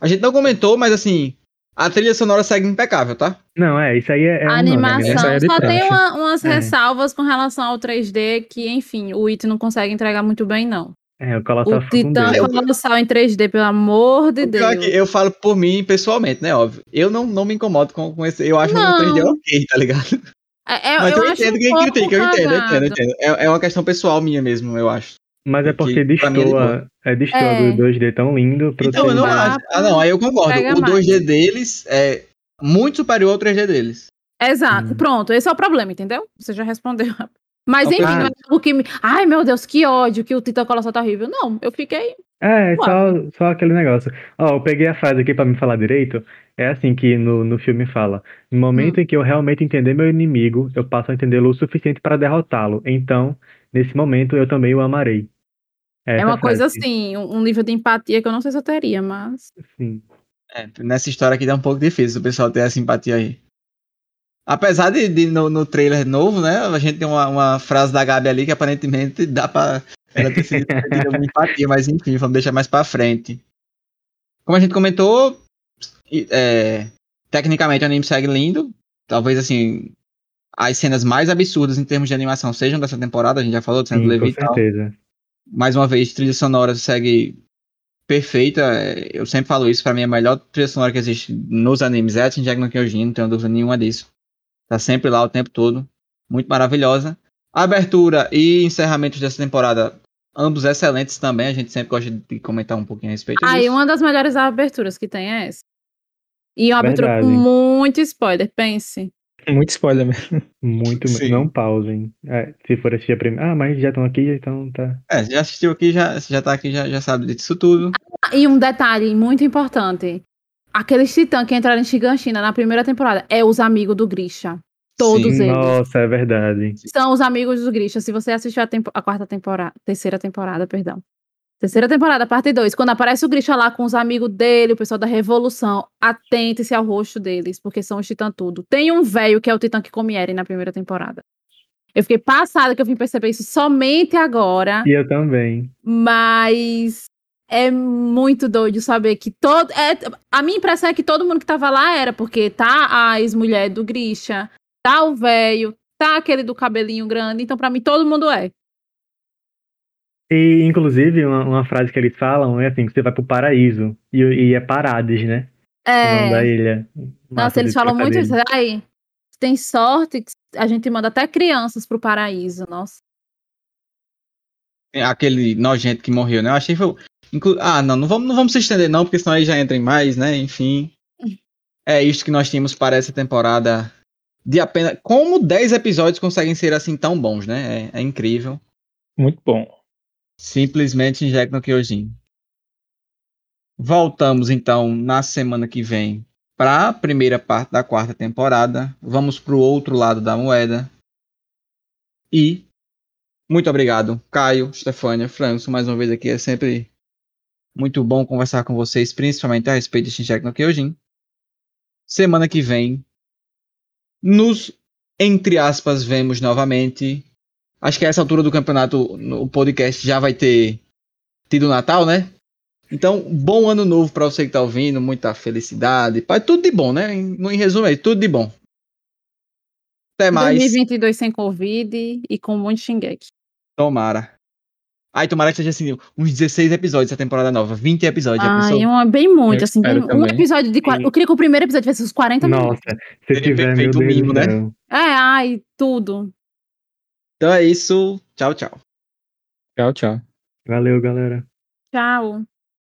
A gente não comentou, mas assim, a trilha sonora segue impecável, tá? Não, é, isso aí é, é A né? Essa animação é de só tem uma- umas É. ressalvas com relação ao 3D que, enfim, o It não consegue entregar muito bem, não. É, o Colossal O Titã. Colossal em 3D, pelo amor de é Deus. que eu falo por mim pessoalmente, né? Óbvio. Eu não, não me incomodo com, com esse. Eu acho Não. o 3D ok, tá ligado? É, é- Mas eu, eu entendo um quem critica, eu entendo, eu entendo, eu entendo. É, é uma questão pessoal minha mesmo, eu acho. Mas é Que porque mim é de destoa, é, destoa É. do 2D tão lindo pro Então, eu não 3D. acho. Ah, não, aí eu concordo. Pega O mais. 2D deles é muito superior ao 3D deles. Exato, Hum. pronto, esse é o problema, entendeu? Você já respondeu. Mas Ok. enfim, não é algo que me. Ai, meu Deus, que ódio que o Titã Colossal tá horrível. Não, eu fiquei. É, só, Suave. só aquele negócio. Ó, eu peguei a frase aqui pra me falar direito. É assim que no, no filme fala. No momento em que eu realmente entender meu inimigo, eu passo a entendê-lo o suficiente para derrotá-lo. Então, nesse momento, eu também o amarei. É Essa uma coisa assim, um um nível de empatia que eu não sei se eu teria, mas. Sim. É, nessa história aqui dá um pouco difícil o pessoal ter a simpatia aí. Apesar de, de no, no trailer novo, né? A gente tem uma, uma frase da Gabi ali que aparentemente dá pra ela ter sido uma empatia, mas enfim, vamos deixar mais pra frente. Como a gente comentou, é, tecnicamente o anime segue lindo. Talvez assim, as cenas mais absurdas em termos de animação sejam dessa temporada, a gente já falou de cena do Sim, Levi com certeza. mais uma vez, trilha sonora segue perfeita. Eu sempre falo isso, pra mim a melhor trilha sonora que existe nos animes é a Shingeki no Kyojin, não tenho dúvida nenhuma disso. Tá sempre lá o tempo todo. Muito maravilhosa. Abertura e encerramento dessa temporada, ambos excelentes também. A gente sempre gosta de comentar um pouquinho a respeito Ah, e disso. uma das melhores aberturas que tem é essa. E uma abertura com Verdade. muito spoiler, pense. Muito spoiler mesmo. Muito, Sim. não pausem. É, se for assistir a primeira. Ah, mas já estão aqui, então tá. É, já assistiu aqui, já, já tá aqui, já, já sabe disso tudo. Ah, E um detalhe muito importante. Aqueles titãs que entraram em Shiganshina na primeira temporada é os amigos do Grisha. Todos Sim. eles. Nossa, é verdade. São os amigos do Grisha. Se você assistiu a, tempo- a quarta temporada, terceira temporada, perdão. Terceira temporada, parte 2. Quando aparece o Grisha lá com os amigos dele, o pessoal da Revolução, atente-se ao rosto deles, porque são os titã tudo. Tem um velho que é o titã que come Eren na primeira temporada. Eu fiquei passada que eu vim perceber isso somente agora, E eu também. mas é muito doido saber que todo. É, a minha impressão é que todo mundo que tava lá era, porque tá a ex-mulher do Grisha, tá o velho, tá aquele do cabelinho grande, então pra mim todo mundo é. E, inclusive, uma, uma frase que eles falam é assim: que você vai pro paraíso. E, e é Parades, né? O nome da É. ilha. Nossa, Massa eles falam muito isso. Aí, tem sorte que a gente manda até crianças pro paraíso, nossa. Aquele nojento que morreu, né? Eu achei que foi. Inclu- Ah, não, não vamos, não vamos se estender, não, porque senão aí já entra em mais, né? Enfim. É isto que nós tínhamos para essa temporada de apenas. Como 10 episódios conseguem ser assim tão bons, né? É, é incrível. Muito bom. Simplesmente no Kyojin. Voltamos então na semana que vem para a primeira parte da quarta temporada. Vamos para o outro lado da moeda. E muito obrigado, Caio, Stefânia, Franço, mais uma vez aqui. É sempre muito bom conversar com vocês, principalmente a respeito de Shingeki no Kyojin. Semana que vem nos, entre aspas, vemos novamente. Acho que a essa altura do campeonato, o podcast já vai ter tido Natal, né? Então, bom ano novo para você que tá ouvindo, muita felicidade, pai, tudo de bom, né? Em, em resumo aí, tudo de bom. Até mais. 2022 sem Covid e com muito Shingeki. Tomara. Ai, tomara que seja assim, uns 16 episódios essa temporada nova, 20 episódios. Ai, pensou? um, bem muito, Eu assim, bem- um episódio de. Eu queria que o primeiro episódio tivesse uns 40 Nossa, minutos. se Teria tiver, meu feito mimo, do né? céu. É, ai, tudo. Então é isso. Tchau, tchau. Tchau, tchau. Valeu, galera. Tchau.